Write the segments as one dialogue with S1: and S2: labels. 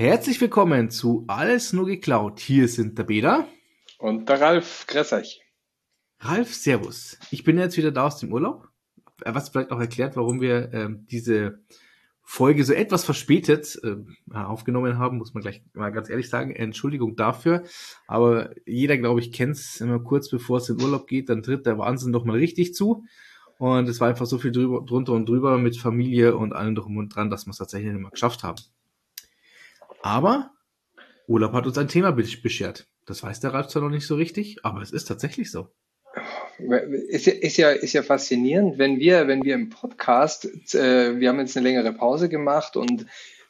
S1: Herzlich willkommen zu Alles nur geklaut. Hier sind der Beda.
S2: Und der Ralf. Grüß euch.
S1: Ralf, Servus. Ich bin jetzt wieder da aus dem Urlaub. Was vielleicht auch erklärt, warum wir ähm, diese Folge so etwas verspätet äh, aufgenommen haben, muss man gleich mal ganz ehrlich sagen. Entschuldigung dafür. Aber jeder, glaube ich, kennt es immer kurz bevor es in Urlaub geht, dann tritt der Wahnsinn doch mal richtig zu. Und es war einfach so viel drüber, drunter und drüber mit Familie und allem drum und dran, dass wir es tatsächlich nicht mehr geschafft haben. Aber Urlaub hat uns ein Thema beschert. Das weiß der Ralf zwar noch nicht so richtig, aber es ist tatsächlich so.
S2: Ist ja, ist ja, ist ja faszinierend, wenn wir, wenn wir im Podcast, äh, wir haben jetzt eine längere Pause gemacht und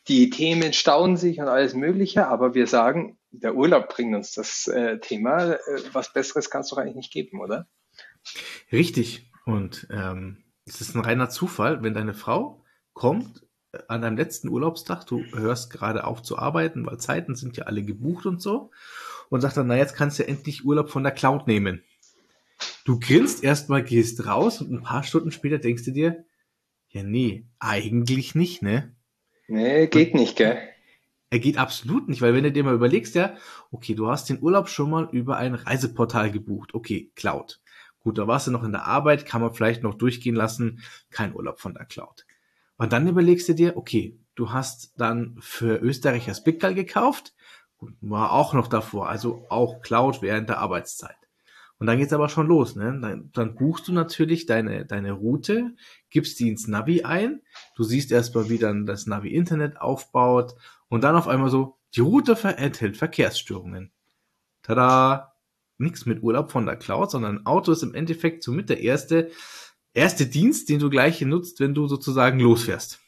S2: die Themen stauen sich und alles Mögliche, aber wir sagen, der Urlaub bringt uns das äh, Thema. Äh, was Besseres kann es doch eigentlich nicht geben, oder?
S1: Richtig. Und ähm, es ist ein reiner Zufall, wenn deine Frau kommt an deinem letzten Urlaubstag, du hörst gerade auf zu arbeiten, weil Zeiten sind ja alle gebucht und so, und sagt dann, na jetzt kannst du ja endlich Urlaub von der Cloud nehmen. Du grinst erstmal, gehst raus und ein paar Stunden später denkst du dir, ja nee, eigentlich nicht, ne?
S2: Nee, geht nicht, gell?
S1: Er geht absolut nicht, weil wenn du dir mal überlegst, ja, okay, du hast den Urlaub schon mal über ein Reiseportal gebucht, okay, Cloud. Gut, da warst du noch in der Arbeit, kann man vielleicht noch durchgehen lassen, kein Urlaub von der Cloud. Und dann überlegst du dir, okay, du hast dann für Österreicher Spickerl gekauft, war auch noch davor, also auch Cloud während der Arbeitszeit. Und dann geht's aber schon los, ne? Dann, dann buchst du natürlich deine, deine Route, gibst die ins Navi ein, du siehst erstmal, wie dann das Navi Internet aufbaut und dann auf einmal so, die Route enthält Verkehrsstörungen. Tada! Nichts mit Urlaub von der Cloud, sondern Auto ist im Endeffekt somit der erste erste Dienst, den du gleich nutzt, wenn du sozusagen losfährst?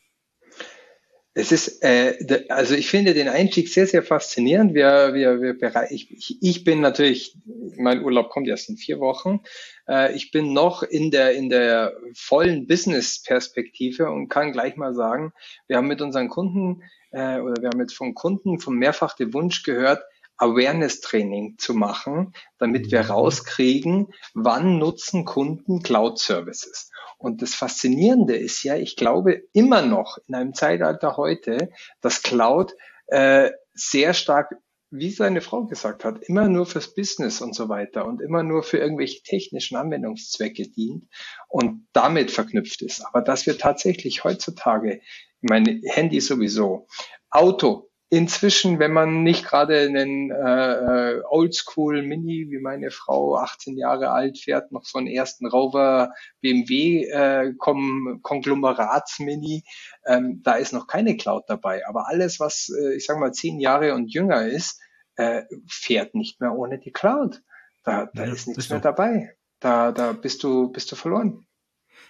S2: Es ist, äh, also ich finde den Einstieg sehr, sehr faszinierend. Wir, wir, wir, ich, ich bin natürlich, mein Urlaub kommt erst in vier Wochen. Äh, ich bin noch in der, in der vollen Business-Perspektive und kann gleich mal sagen, wir haben mit unseren Kunden äh, oder wir haben jetzt von Kunden vom mehrfach den Wunsch gehört, Awareness-Training zu machen, damit wir mhm. rauskriegen, wann nutzen Kunden Cloud-Services. Und das Faszinierende ist ja, ich glaube immer noch in einem Zeitalter heute, dass Cloud äh, sehr stark wie seine Frau gesagt hat, immer nur fürs Business und so weiter und immer nur für irgendwelche technischen Anwendungszwecke dient und damit verknüpft ist. Aber dass wir tatsächlich heutzutage, mein Handy sowieso, Auto, inzwischen, wenn man nicht gerade einen äh, Oldschool Mini, wie meine Frau, 18 Jahre alt, fährt, noch so einen ersten Rover BMW äh, Konglomeratsmini, Mini, ähm, da ist noch keine Cloud dabei. Aber alles, was, äh, ich sag mal, zehn Jahre und jünger ist, äh, fährt nicht mehr ohne die Cloud. Da, da ja, ist nichts mehr dabei. Da, da bist du, bist du verloren.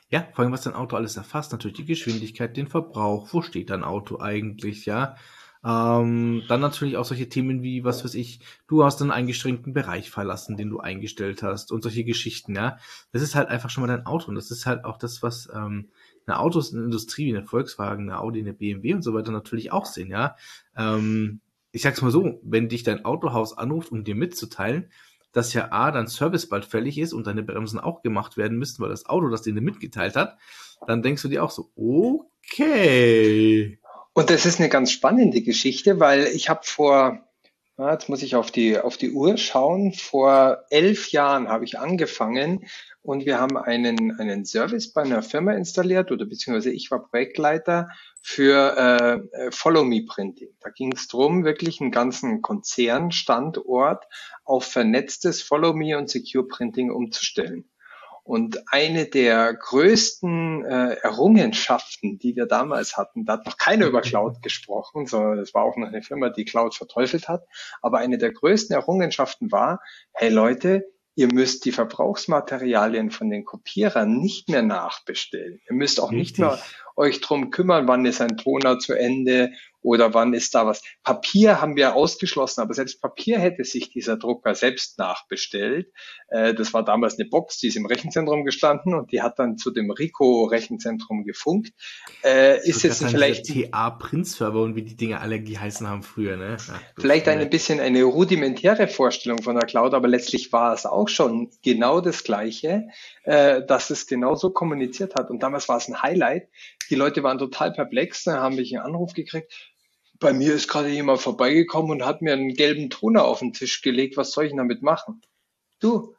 S1: Ja, vor allem, was dein Auto alles erfasst, natürlich die Geschwindigkeit, den Verbrauch, wo steht dein Auto eigentlich, ja, ähm, dann natürlich auch solche Themen wie, was weiß ich, du hast einen eingeschränkten Bereich verlassen, den du eingestellt hast und solche Geschichten, ja. Das ist halt einfach schon mal dein Auto und das ist halt auch das, was ähm, eine Autosindustrie wie eine Volkswagen, eine Audi, eine BMW und so weiter natürlich auch sehen, ja. Ähm, ich sag's mal so, wenn dich dein Autohaus anruft, um dir mitzuteilen, dass ja A, dein Service bald fällig ist und deine Bremsen auch gemacht werden müssten, weil das Auto das dir mitgeteilt hat, dann denkst du dir auch so, okay.
S2: Und das ist eine ganz spannende Geschichte, weil ich habe vor, jetzt muss ich auf die, auf die Uhr schauen, vor elf Jahren habe ich angefangen und wir haben einen, einen Service bei einer Firma installiert oder beziehungsweise ich war Projektleiter für äh, Follow Me Printing. Da ging es darum, wirklich einen ganzen Konzernstandort auf vernetztes Follow Me und Secure Printing umzustellen. Und eine der größten äh, Errungenschaften, die wir damals hatten, da hat noch keiner über Cloud gesprochen, sondern es war auch noch eine Firma, die Cloud verteufelt hat. Aber eine der größten Errungenschaften war, hey Leute, ihr müsst die Verbrauchsmaterialien von den Kopierern nicht mehr nachbestellen. Ihr müsst auch Richtig. nicht mehr euch drum kümmern, wann ist ein Toner zu Ende oder wann ist da was. Papier haben wir ausgeschlossen, aber selbst Papier hätte sich dieser Drucker selbst nachbestellt. Äh, das war damals eine Box, die ist im Rechenzentrum gestanden und die hat dann zu dem Rico-Rechenzentrum gefunkt.
S1: Äh, ist jetzt vielleicht TA-Print-Server und wie die Dinge alle geheißen haben früher, ne?
S2: Ach, vielleicht ein bisschen eine rudimentäre Vorstellung von der Cloud, aber letztlich war es auch schon genau das Gleiche, äh, dass es genauso kommuniziert hat. Und damals war es ein Highlight. Die Leute waren total perplex, dann haben mich einen Anruf gekriegt bei mir ist gerade jemand vorbeigekommen und hat mir einen gelben Toner auf den Tisch gelegt. Was soll ich damit machen? Du,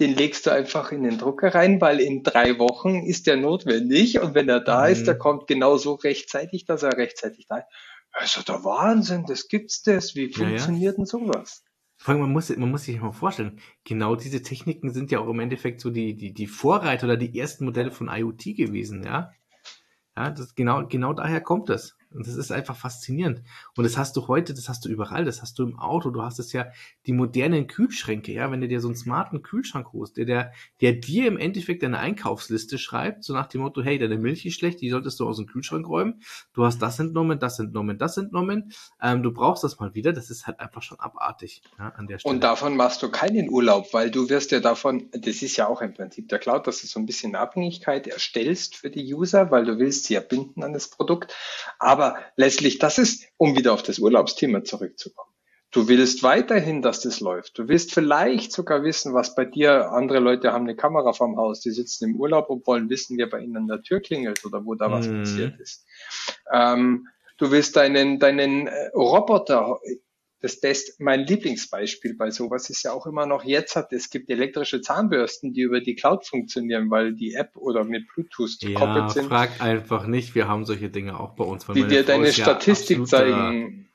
S2: den legst du einfach in den Drucker rein, weil in drei Wochen ist der notwendig und wenn er da mhm. ist, der kommt genauso rechtzeitig, dass er rechtzeitig da ist. Also der Wahnsinn, das gibt's das. Wie funktioniert ja, ja. denn sowas?
S1: Vor allem, man muss, man muss sich mal vorstellen, genau diese Techniken sind ja auch im Endeffekt so die, die, die Vorreiter oder die ersten Modelle von IoT gewesen, ja. Ja, das genau, genau daher kommt das. Und das ist einfach faszinierend. Und das hast du heute, das hast du überall, das hast du im Auto, du hast es ja, die modernen Kühlschränke, ja, wenn du dir so einen smarten Kühlschrank holst, der, der, der dir im Endeffekt deine Einkaufsliste schreibt, so nach dem Motto, hey, deine Milch ist schlecht, die solltest du aus dem Kühlschrank räumen, du hast das entnommen, das entnommen, das entnommen, ähm, du brauchst das mal wieder, das ist halt einfach schon abartig, ja, an der
S2: Stelle. Und davon machst du keinen Urlaub, weil du wirst ja davon, das ist ja auch im Prinzip der Cloud, dass du so ein bisschen Abhängigkeit erstellst für die User, weil du willst sie ja binden an das Produkt, aber letztlich das ist, um wieder auf das Urlaubsthema zurückzukommen. Du willst weiterhin, dass das läuft. Du willst vielleicht sogar wissen, was bei dir, andere Leute haben eine Kamera vorm Haus, die sitzen im Urlaub und wollen wissen, wer bei ihnen an der Tür klingelt oder wo da was mm. passiert ist. Ähm, du willst deinen, deinen äh, Roboter, das, das mein Lieblingsbeispiel bei sowas ist ja auch immer noch jetzt hat, es gibt elektrische Zahnbürsten, die über die Cloud funktionieren, weil die App oder mit Bluetooth
S1: gekoppelt ja, sind. frag einfach nicht, wir haben solche Dinge auch bei uns.
S2: die dir deine Statistik ja zeigen.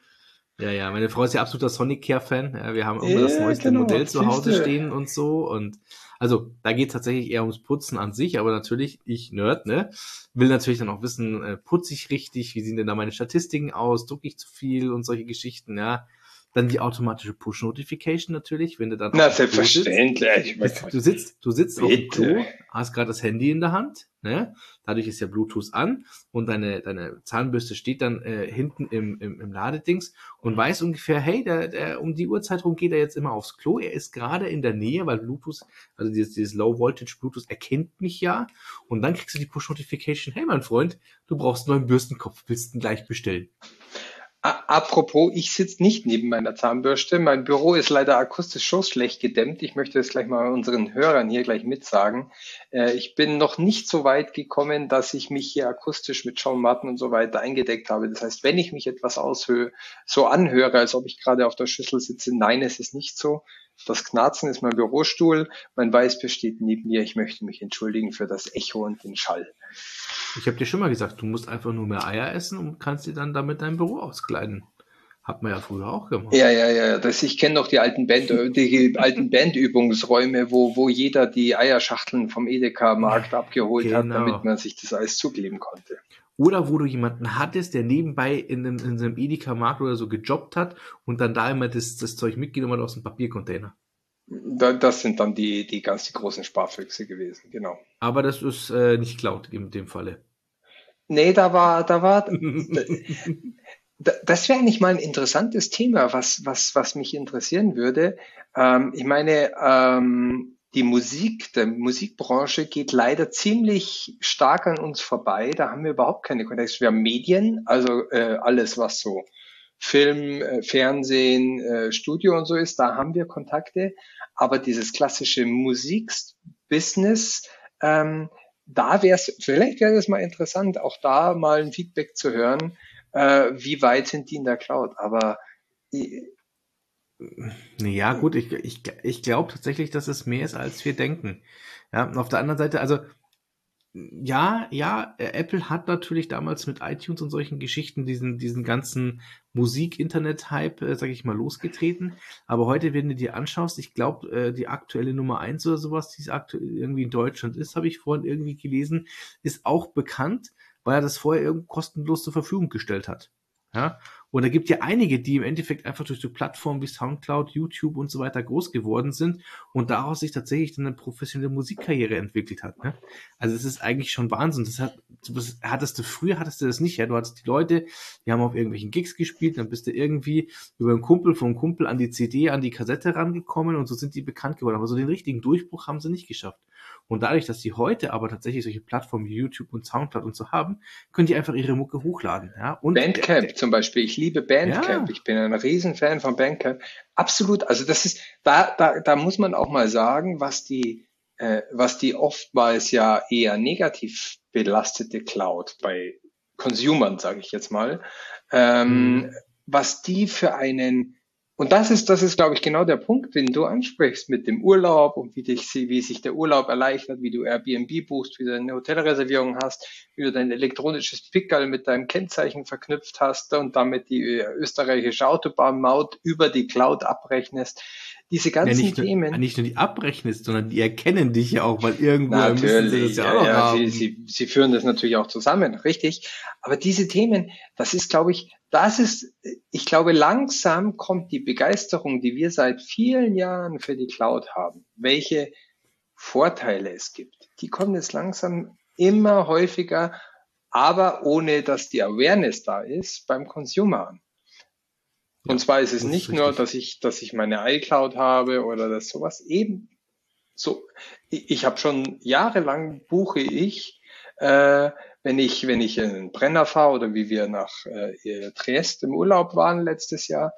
S1: Ja, ja, meine Frau ist ja absoluter Sonicare-Fan. Ja, wir haben immer ja, das neueste genau, Modell zu Hause stehen und so. Und also da geht tatsächlich eher ums Putzen an sich, aber natürlich, ich Nerd, ne, will natürlich dann auch wissen, äh, putze ich richtig, wie sehen denn da meine Statistiken aus, drucke ich zu viel und solche Geschichten, ja. Dann die automatische Push-Notification natürlich, wenn du dann.
S2: Na, selbstverständlich.
S1: Sitzt. Du sitzt, du sitzt Bitte. auf dem Klo, hast gerade das Handy in der Hand, ne? Dadurch ist ja Bluetooth an und deine, deine Zahnbürste steht dann äh, hinten im, im, im Ladedings und weiß ungefähr, hey, der, der, um die Uhrzeit rum geht er jetzt immer aufs Klo. Er ist gerade in der Nähe, weil Bluetooth, also dieses, dieses Low Voltage Bluetooth erkennt mich ja. Und dann kriegst du die Push-Notification, hey mein Freund, du brauchst einen neuen Bürstenkopf, willst du ihn gleich bestellen?
S2: Apropos, ich sitze nicht neben meiner Zahnbürste. Mein Büro ist leider akustisch so schlecht gedämmt. Ich möchte das gleich mal unseren Hörern hier gleich mitsagen. Äh, ich bin noch nicht so weit gekommen, dass ich mich hier akustisch mit Schaummatten und so weiter eingedeckt habe. Das heißt, wenn ich mich etwas aushöhe, so anhöre, als ob ich gerade auf der Schüssel sitze, nein, es ist nicht so. Das Knarzen ist mein Bürostuhl. Mein Weiß besteht neben mir. Ich möchte mich entschuldigen für das Echo und den Schall.
S1: Ich habe dir schon mal gesagt, du musst einfach nur mehr Eier essen und kannst dir dann damit dein Büro auskleiden. Hat man ja früher auch gemacht.
S2: Ja, ja, ja. Das, ich kenne noch die alten Band, die alten Bandübungsräume, wo, wo jeder die Eierschachteln vom Edeka-Markt abgeholt genau. hat, damit man sich das alles zukleben konnte.
S1: Oder wo du jemanden hattest, der nebenbei in einem, in einem Edeka-Markt oder so gejobbt hat und dann da immer das, das Zeug mitgenommen hat aus dem Papiercontainer.
S2: Das sind dann die, die ganz die großen Sparfüchse gewesen, genau.
S1: Aber das ist äh, nicht Cloud in dem Falle.
S2: Nee, da war, da war, das wäre eigentlich mal ein interessantes Thema, was, was, was mich interessieren würde. Ähm, ich meine, ähm, die Musik, der Musikbranche geht leider ziemlich stark an uns vorbei. Da haben wir überhaupt keine Kontakte. Wir haben Medien, also äh, alles, was so Film, äh, Fernsehen, äh, Studio und so ist, da haben wir Kontakte. Aber dieses klassische Musikbusiness, ähm, da wäre es, vielleicht wäre es mal interessant, auch da mal ein Feedback zu hören, äh, wie weit sind die in der Cloud. Aber
S1: ja, gut, ich, ich, ich glaube tatsächlich, dass es mehr ist, als wir denken. Ja, auf der anderen Seite, also ja, ja, äh, Apple hat natürlich damals mit iTunes und solchen Geschichten diesen, diesen ganzen Musik-Internet-Hype, äh, sag ich mal, losgetreten. Aber heute, wenn du dir anschaust, ich glaube, äh, die aktuelle Nummer eins oder sowas, die es aktuell irgendwie in Deutschland ist, habe ich vorhin irgendwie gelesen, ist auch bekannt, weil er das vorher irgendwie kostenlos zur Verfügung gestellt hat. Ja, und da gibt ja einige, die im Endeffekt einfach durch so Plattformen wie Soundcloud, YouTube und so weiter groß geworden sind und daraus sich tatsächlich dann eine professionelle Musikkarriere entwickelt hat. Ne? Also es ist eigentlich schon Wahnsinn. Das, hat, das hattest du früher hattest du das nicht. Ja, du hattest die Leute, die haben auf irgendwelchen Gigs gespielt, dann bist du irgendwie über einen Kumpel vom Kumpel an die CD, an die Kassette rangekommen und so sind die bekannt geworden. Aber so den richtigen Durchbruch haben sie nicht geschafft. Und dadurch, dass die heute aber tatsächlich solche Plattformen wie YouTube und Soundcloud und so haben, können die einfach ihre Mucke hochladen. Ja? Und
S2: Bandcamp zum Beispiel. Ich liebe Bandcamp. Ja. Ich bin ein Riesenfan von Bandcamp. Absolut. Also das ist, da, da, da muss man auch mal sagen, was die, äh, was die oftmals ja eher negativ belastete Cloud bei Consumern, sage ich jetzt mal, ähm, mhm. was die für einen und das ist, das ist, glaube ich, genau der Punkt, den du ansprichst mit dem Urlaub und wie, dich, wie sich der Urlaub erleichtert, wie du Airbnb buchst, wie du eine Hotelreservierung hast, wie du dein elektronisches Pickerl mit deinem Kennzeichen verknüpft hast und damit die österreichische Autobahnmaut über die Cloud abrechnest. Diese ganzen
S1: ja, nicht
S2: Themen.
S1: Nur, nicht nur die abrechnest, sondern die erkennen dich ja auch, weil irgendwo
S2: natürlich, sie das ja, ja auch ja, haben. Sie, sie, sie führen das natürlich auch zusammen, richtig. Aber diese Themen, das ist, glaube ich, das ist, ich glaube, langsam kommt die Begeisterung, die wir seit vielen Jahren für die Cloud haben, welche Vorteile es gibt. Die kommen jetzt langsam immer häufiger, aber ohne dass die Awareness da ist, beim Consumer an. Und ja, zwar ist es nicht ist nur, dass ich, dass ich meine iCloud habe oder das sowas. Eben so. Ich, ich habe schon jahrelang buche ich äh, wenn ich, wenn ich in Brenner fahre oder wie wir nach äh, Triest im Urlaub waren letztes Jahr,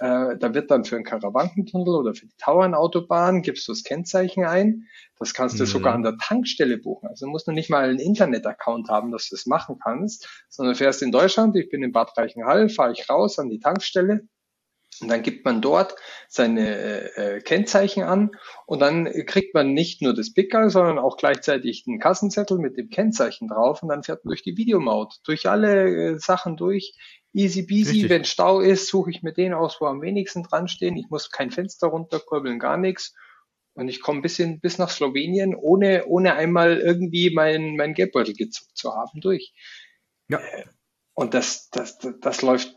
S2: äh, da wird dann für einen Karawankentunnel oder für die Tauernautobahn gibst du das Kennzeichen ein. Das kannst du mhm. sogar an der Tankstelle buchen. Also du musst noch nicht mal einen Internet-Account haben, dass du das machen kannst, sondern fährst in Deutschland, ich bin in Bad Reichenhall, fahre ich raus an die Tankstelle, und dann gibt man dort seine äh, Kennzeichen an und dann kriegt man nicht nur das Pickerl, sondern auch gleichzeitig einen Kassenzettel mit dem Kennzeichen drauf und dann fährt man durch die Videomaut, durch alle äh, Sachen durch. Easy peasy, Richtig. wenn Stau ist, suche ich mir den aus, wo am wenigsten dran stehen. Ich muss kein Fenster runterkurbeln, gar nichts. Und ich komme bis, in, bis nach Slowenien, ohne, ohne einmal irgendwie mein, mein Geldbeutel gezuckt zu haben, durch. Ja. Äh, und das, das, das, das läuft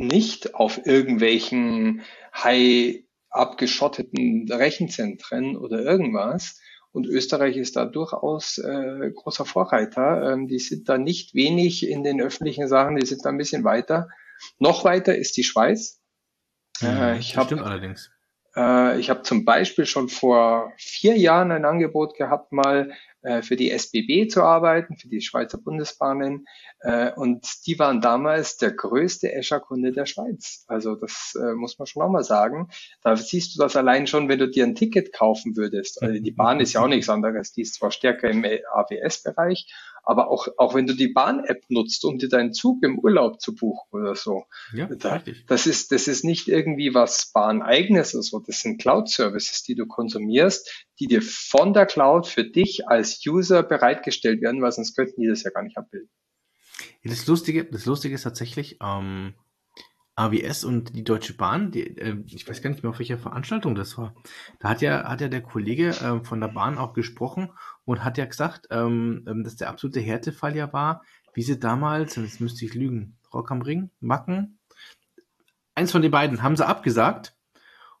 S2: nicht auf irgendwelchen high abgeschotteten Rechenzentren oder irgendwas. Und Österreich ist da durchaus äh, großer Vorreiter. Ähm, die sind da nicht wenig in den öffentlichen Sachen, die sind da ein bisschen weiter. Noch weiter ist die Schweiz.
S1: Ja, äh, ich habe allerdings.
S2: Äh, ich habe zum Beispiel schon vor vier Jahren ein Angebot gehabt, mal äh, für die SBB zu arbeiten, für die Schweizer Bundesbahnen. Äh, und die waren damals der größte Escher-Kunde der Schweiz. Also das äh, muss man schon auch mal sagen. Da siehst du das allein schon, wenn du dir ein Ticket kaufen würdest. Also die Bahn ist ja auch nichts anderes. Die ist zwar stärker im AWS-Bereich, aber auch, auch wenn du die Bahn-App nutzt, um dir deinen Zug im Urlaub zu buchen oder so. Ja, da, das ist, das ist nicht irgendwie was Bahn-eigenes oder so. Das sind Cloud-Services, die du konsumierst, die dir von der Cloud für dich als User bereitgestellt werden, weil sonst könnten die das ja gar nicht abbilden.
S1: Ja, das Lustige, das Lustige ist tatsächlich, ähm, AWS und die Deutsche Bahn, die, äh, ich weiß gar nicht mehr, auf welcher Veranstaltung das war. Da hat ja, hat ja der Kollege äh, von der Bahn auch gesprochen und hat ja gesagt, ähm, ähm, dass der absolute Härtefall ja war, wie sie damals, jetzt müsste ich lügen, Rock am Ring, Macken, eins von den beiden haben sie abgesagt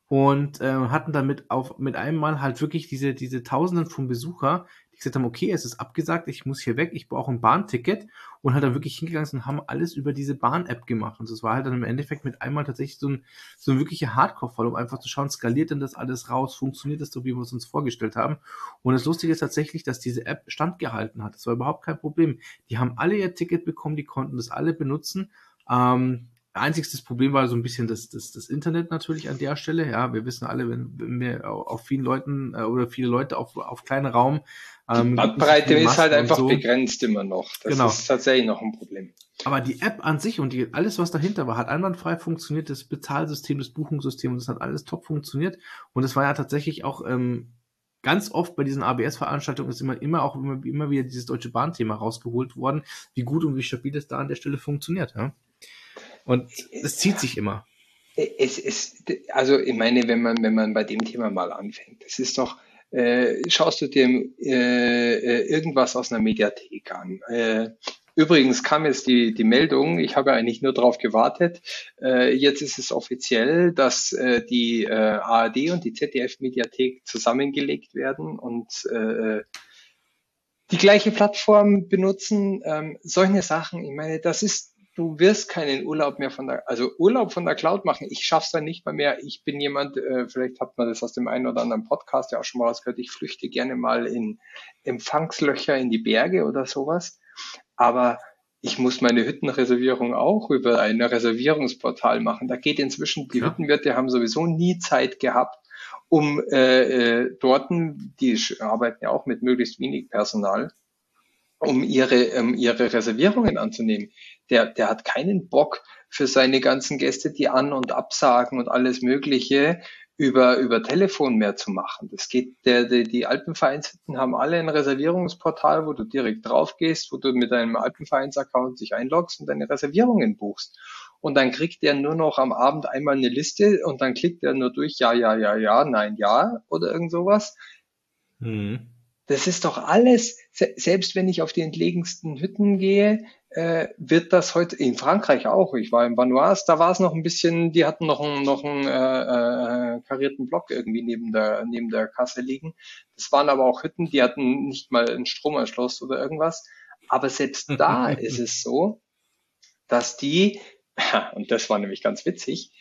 S1: und äh, hatten damit auf mit einem Mal halt wirklich diese diese Tausenden von Besucher, gesagt haben, okay, es ist abgesagt, ich muss hier weg, ich brauche ein Bahnticket und halt dann wirklich hingegangen und haben alles über diese Bahn-App gemacht. Und das war halt dann im Endeffekt mit einmal tatsächlich so ein, so ein wirklicher Hardcore-Fall, um einfach zu schauen, skaliert denn das alles raus, funktioniert das so, wie wir es uns vorgestellt haben. Und das Lustige ist tatsächlich, dass diese App standgehalten hat. Das war überhaupt kein Problem. Die haben alle ihr Ticket bekommen, die konnten das alle benutzen. Ähm, Einziges Problem war so ein bisschen das, das, das Internet natürlich an der Stelle. Ja, wir wissen alle, wenn, wenn wir auf vielen Leuten äh, oder viele Leute auf, auf kleinen Raum.
S2: Ähm, die Bandbreite ist halt einfach so. begrenzt immer noch. Das genau. ist tatsächlich noch ein Problem.
S1: Aber die App an sich und die, alles, was dahinter war, hat einwandfrei funktioniert. Das Bezahlsystem, das Buchungssystem, das hat alles top funktioniert. Und es war ja tatsächlich auch ähm, ganz oft bei diesen ABS-Veranstaltungen ist immer, immer auch immer, immer wieder dieses Deutsche Bahn-Thema rausgeholt worden, wie gut und wie stabil das da an der Stelle funktioniert. Ja? Und es zieht sich immer.
S2: Es ist, also ich meine, wenn man, wenn man bei dem Thema mal anfängt, es ist doch, äh, schaust du dir äh, äh, irgendwas aus einer Mediathek an. Äh, übrigens kam jetzt die, die Meldung, ich habe eigentlich nur darauf gewartet, äh, jetzt ist es offiziell, dass äh, die äh, ARD und die ZDF-Mediathek zusammengelegt werden und äh, die gleiche Plattform benutzen. Ähm, solche Sachen, ich meine, das ist du wirst keinen Urlaub mehr von der, also Urlaub von der Cloud machen. Ich schaff's dann nicht mal mehr. Ich bin jemand, äh, vielleicht hat man das aus dem einen oder anderen Podcast ja auch schon mal rausgehört. Ich flüchte gerne mal in Empfangslöcher in die Berge oder sowas. Aber ich muss meine Hüttenreservierung auch über ein Reservierungsportal machen. Da geht inzwischen, die ja. Hüttenwirte haben sowieso nie Zeit gehabt, um äh, äh, dort, die arbeiten ja auch mit möglichst wenig Personal, um ihre, um ihre Reservierungen anzunehmen. Der, der hat keinen Bock für seine ganzen Gäste, die an- und absagen und alles Mögliche über, über Telefon mehr zu machen. Das geht, der, der, die Alpenvereinshütten haben alle ein Reservierungsportal, wo du direkt drauf gehst, wo du mit deinem Alpenvereinsaccount dich einloggst und deine Reservierungen buchst. Und dann kriegt der nur noch am Abend einmal eine Liste und dann klickt er nur durch Ja, ja, ja, ja, nein, ja oder irgend sowas. Mhm. Das ist doch alles, selbst wenn ich auf die entlegensten Hütten gehe, äh, wird das heute in Frankreich auch. Ich war in Vanuas, da war es noch ein bisschen, die hatten noch einen, noch einen äh, äh, karierten Block irgendwie neben der, neben der Kasse liegen. Das waren aber auch Hütten, die hatten nicht mal einen Stromanschluss oder irgendwas. Aber selbst da ist es so, dass die, und das war nämlich ganz witzig,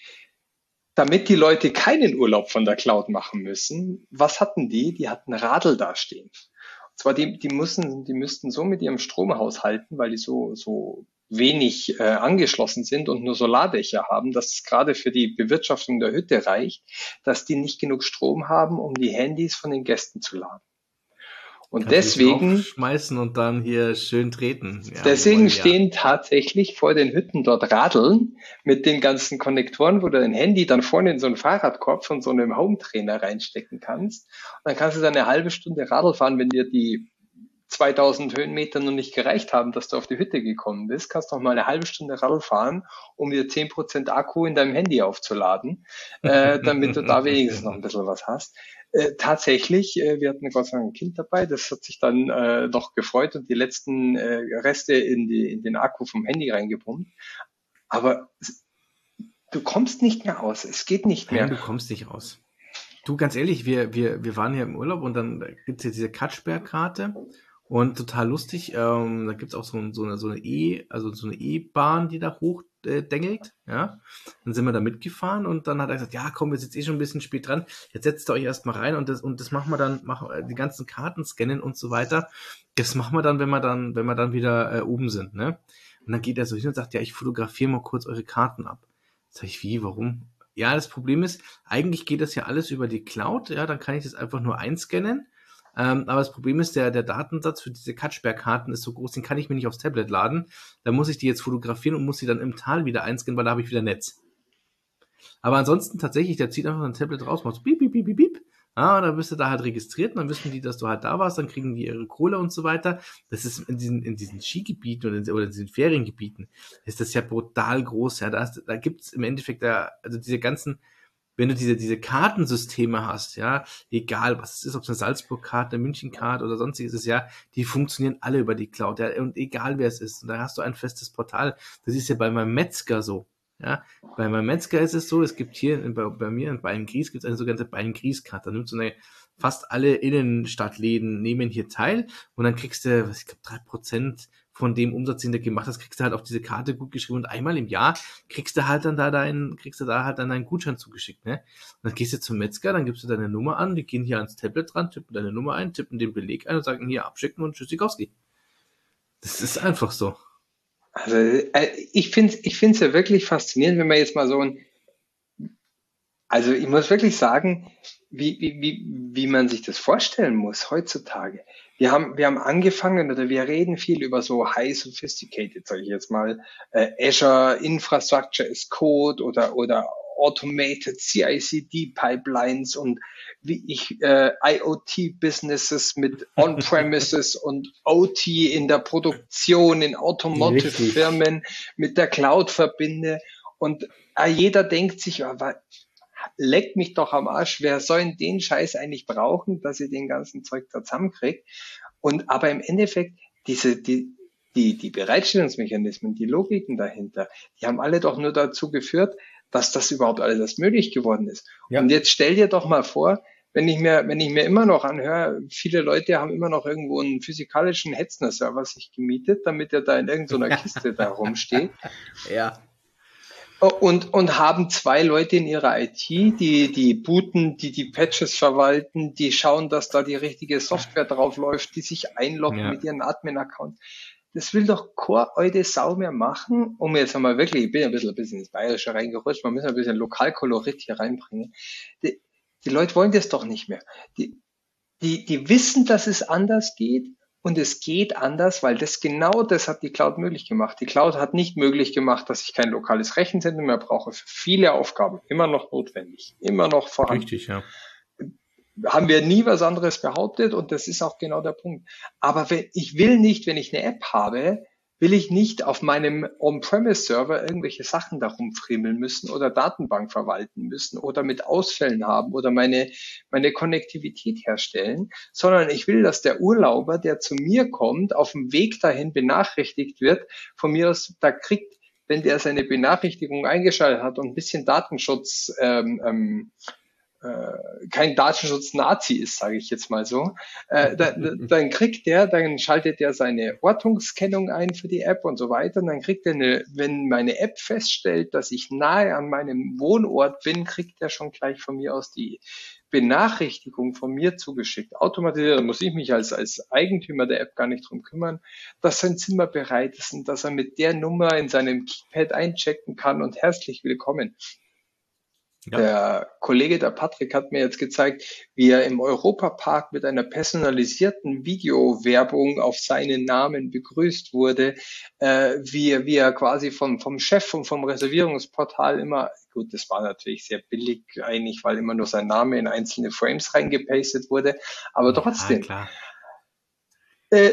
S2: damit die Leute keinen Urlaub von der Cloud machen müssen, was hatten die? Die hatten Radl dastehen. Und zwar die, die müssen, die müssten so mit ihrem Strom haushalten, weil die so, so wenig äh, angeschlossen sind und nur Solardächer haben, dass es gerade für die Bewirtschaftung der Hütte reicht, dass die nicht genug Strom haben, um die Handys von den Gästen zu laden. Und Kann deswegen
S1: schmeißen und dann hier schön treten.
S2: Ja, deswegen ja. stehen tatsächlich vor den Hütten dort Radeln mit den ganzen Konnektoren, wo du dein Handy dann vorne in so einen Fahrradkorb von so einem Home-Trainer reinstecken kannst. Und dann kannst du dann eine halbe Stunde Radl fahren, wenn dir die 2000 Höhenmeter noch nicht gereicht haben, dass du auf die Hütte gekommen bist, kannst du noch mal eine halbe Stunde Radl fahren, um dir 10% Akku in deinem Handy aufzuladen, äh, damit du da wenigstens noch ein bisschen was hast. Äh, tatsächlich, äh, wir hatten Gott sei Dank ein Kind dabei, das hat sich dann äh, noch gefreut und die letzten äh, Reste in, die, in den Akku vom Handy reingepumpt. Aber du kommst nicht mehr aus, es geht nicht mehr.
S1: Nein, du kommst nicht raus. Du, ganz ehrlich, wir, wir, wir waren hier im Urlaub und dann gibt's ja diese Katschbergkarte und total lustig, ähm, da gibt's auch so, so eine, so eine E, also so eine E-Bahn, die da hoch äh, dengelt, ja. Dann sind wir da mitgefahren und dann hat er gesagt, ja, komm, wir sind eh schon ein bisschen spät dran, jetzt setzt ihr euch erstmal rein und das, und das machen wir dann, machen die ganzen Karten scannen und so weiter. Das machen wir dann, wenn wir dann, wenn wir dann wieder äh, oben sind, ne? Und dann geht er so hin und sagt, ja, ich fotografiere mal kurz eure Karten ab. Sag ich, wie, warum? Ja, das Problem ist, eigentlich geht das ja alles über die Cloud, ja, dann kann ich das einfach nur einscannen ähm, aber das Problem ist, der, der Datensatz für diese Katschberg-Karten ist so groß, den kann ich mir nicht aufs Tablet laden. Da muss ich die jetzt fotografieren und muss sie dann im Tal wieder einscannen, weil da habe ich wieder Netz. Aber ansonsten tatsächlich, der zieht einfach ein Tablet raus, macht so piep, piep, piep, piep, piep. Ah, dann bist du da halt registriert und dann wissen die, dass du halt da warst, dann kriegen die ihre Kohle und so weiter. Das ist in diesen, in diesen Skigebieten oder in, oder in diesen Feriengebieten ist das ja brutal groß. Ja, da, ist, da gibt's im Endeffekt da, also diese ganzen, wenn du diese, diese Kartensysteme hast, ja, egal was es ist, ob es eine Salzburg-Karte, eine München-Karte oder sonstiges ist, ja, die funktionieren alle über die Cloud, ja, und egal wer es ist, und da hast du ein festes Portal. Das ist ja bei meinem Metzger so. Ja, bei meinem Metzger ist es so, es gibt hier bei, bei mir in Bayern-Gries gibt es eine sogenannte Bayern-Gries-Karte. Da nimmt so eine, fast alle Innenstadtläden nehmen hier teil und dann kriegst du, was ich glaube, drei Prozent von dem Umsatz, den du gemacht hast, kriegst du halt auf diese Karte gut geschrieben und einmal im Jahr kriegst du halt dann da deinen, kriegst du da halt dann deinen Gutschein zugeschickt, ne? Und dann gehst du zum Metzger, dann gibst du deine Nummer an, die gehen hier ans Tablet dran, tippen deine Nummer ein, tippen den Beleg ein und sagen hier abschicken und Tschüssikowski. Das ist einfach so.
S2: Also äh, ich finde es ich find's ja wirklich faszinierend, wenn man jetzt mal so ein, also ich muss wirklich sagen, wie, wie, wie, wie man sich das vorstellen muss heutzutage. Wir haben, wir haben angefangen oder wir reden viel über so high sophisticated, sage ich jetzt mal, äh, Azure Infrastructure as Code oder, oder automated CICD Pipelines und wie ich äh, IoT Businesses mit On-Premises und OT in der Produktion, in Automotive Firmen mit der Cloud verbinde. Und äh, jeder denkt sich, aber leckt mich doch am Arsch, wer soll denn den Scheiß eigentlich brauchen, dass ihr den ganzen Zeug da zusammenkriegt? Und aber im Endeffekt, diese, die, die, die Bereitstellungsmechanismen, die Logiken dahinter, die haben alle doch nur dazu geführt, dass das überhaupt alles möglich geworden ist. Ja. Und jetzt stell dir doch mal vor, wenn ich mir, wenn ich mir immer noch anhöre, viele Leute haben immer noch irgendwo einen physikalischen Hetzner-Server sich gemietet, damit er da in irgendeiner Kiste da rumsteht.
S1: Ja
S2: und, und haben zwei Leute in ihrer IT, die, die booten, die die Patches verwalten, die schauen, dass da die richtige Software drauf läuft, die sich einloggen ja. mit ihren Admin-Account. Das will doch Core heute Sau mehr machen, um jetzt einmal wirklich, ich bin ein bisschen, ein bisschen ins Bayerische reingerutscht, man muss ein bisschen Lokalkolorit hier reinbringen. Die, die Leute wollen das doch nicht mehr. Die, die, die wissen, dass es anders geht und es geht anders, weil das genau das hat die Cloud möglich gemacht. Die Cloud hat nicht möglich gemacht, dass ich kein lokales Rechenzentrum mehr brauche. Für viele Aufgaben immer noch notwendig, immer noch vorhanden.
S1: Richtig, ja.
S2: Haben wir nie was anderes behauptet und das ist auch genau der Punkt. Aber wenn, ich will nicht, wenn ich eine App habe, will ich nicht auf meinem On-Premise-Server irgendwelche Sachen darum friemeln müssen oder Datenbank verwalten müssen oder mit Ausfällen haben oder meine, meine Konnektivität herstellen, sondern ich will, dass der Urlauber, der zu mir kommt, auf dem Weg dahin benachrichtigt wird. Von mir aus, da kriegt, wenn der seine Benachrichtigung eingeschaltet hat und ein bisschen Datenschutz ähm, ähm, äh, kein Datenschutz-Nazi ist, sage ich jetzt mal so, äh, da, dann kriegt der, dann schaltet er seine Ortungskennung ein für die App und so weiter. Und dann kriegt er eine, wenn meine App feststellt, dass ich nahe an meinem Wohnort bin, kriegt er schon gleich von mir aus die Benachrichtigung von mir zugeschickt. Automatisiert, da muss ich mich als, als Eigentümer der App gar nicht drum kümmern, dass sein Zimmer bereit ist und dass er mit der Nummer in seinem Keypad einchecken kann und herzlich willkommen. Ja. Der Kollege, der Patrick, hat mir jetzt gezeigt, wie er im Europapark mit einer personalisierten Videowerbung auf seinen Namen begrüßt wurde, äh, wie, wie er quasi vom, vom Chef und vom Reservierungsportal immer, gut, das war natürlich sehr billig eigentlich, weil immer nur sein Name in einzelne Frames reingepastet wurde, aber trotzdem. Ja, äh,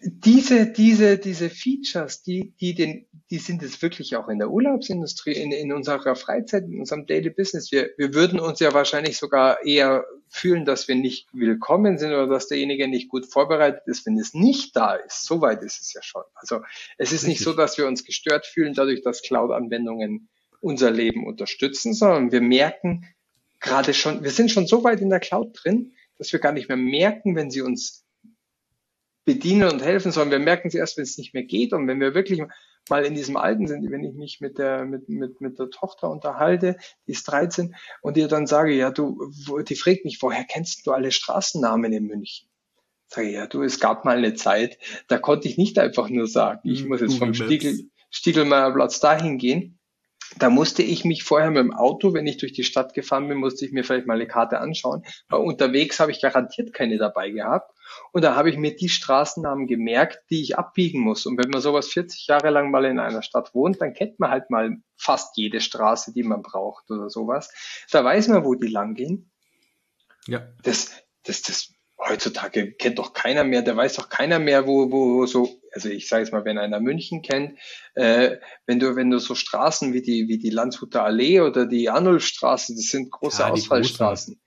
S2: diese, diese, diese Features, die, die, den, die sind es wirklich auch in der Urlaubsindustrie, in, in unserer Freizeit, in unserem Daily Business. Wir, wir würden uns ja wahrscheinlich sogar eher fühlen, dass wir nicht willkommen sind oder dass derjenige nicht gut vorbereitet ist, wenn es nicht da ist. So weit ist es ja schon. Also es ist nicht so, dass wir uns gestört fühlen dadurch, dass Cloud-Anwendungen unser Leben unterstützen, sondern wir merken gerade schon, wir sind schon so weit in der Cloud drin, dass wir gar nicht mehr merken, wenn sie uns bedienen und helfen, sondern wir merken es erst, wenn es nicht mehr geht. Und wenn wir wirklich mal in diesem Alten sind, wenn ich mich mit der, mit, mit, mit der Tochter unterhalte, die ist 13, und ihr dann sage, ja, du, die fragt mich, woher kennst du alle Straßennamen in München? Sage ich, ja, du, es gab mal eine Zeit, da konnte ich nicht einfach nur sagen, ich hm, muss jetzt vom Stiegel, Stiegelmeierplatz dahin gehen. Da musste ich mich vorher mit dem Auto, wenn ich durch die Stadt gefahren bin, musste ich mir vielleicht mal eine Karte anschauen. Weil unterwegs habe ich garantiert keine dabei gehabt. Und da habe ich mir die Straßennamen gemerkt, die ich abbiegen muss. Und wenn man sowas 40 Jahre lang mal in einer Stadt wohnt, dann kennt man halt mal fast jede Straße, die man braucht oder sowas. Da weiß man, wo die lang gehen. Ja. Das, das, das, heutzutage kennt doch keiner mehr, der weiß doch keiner mehr, wo, wo so, also ich sage jetzt mal, wenn einer München kennt, äh, wenn du, wenn du so Straßen wie die, wie die Landshuter Allee oder die Arnulfstraße, das sind große ja, Ausfallstraßen.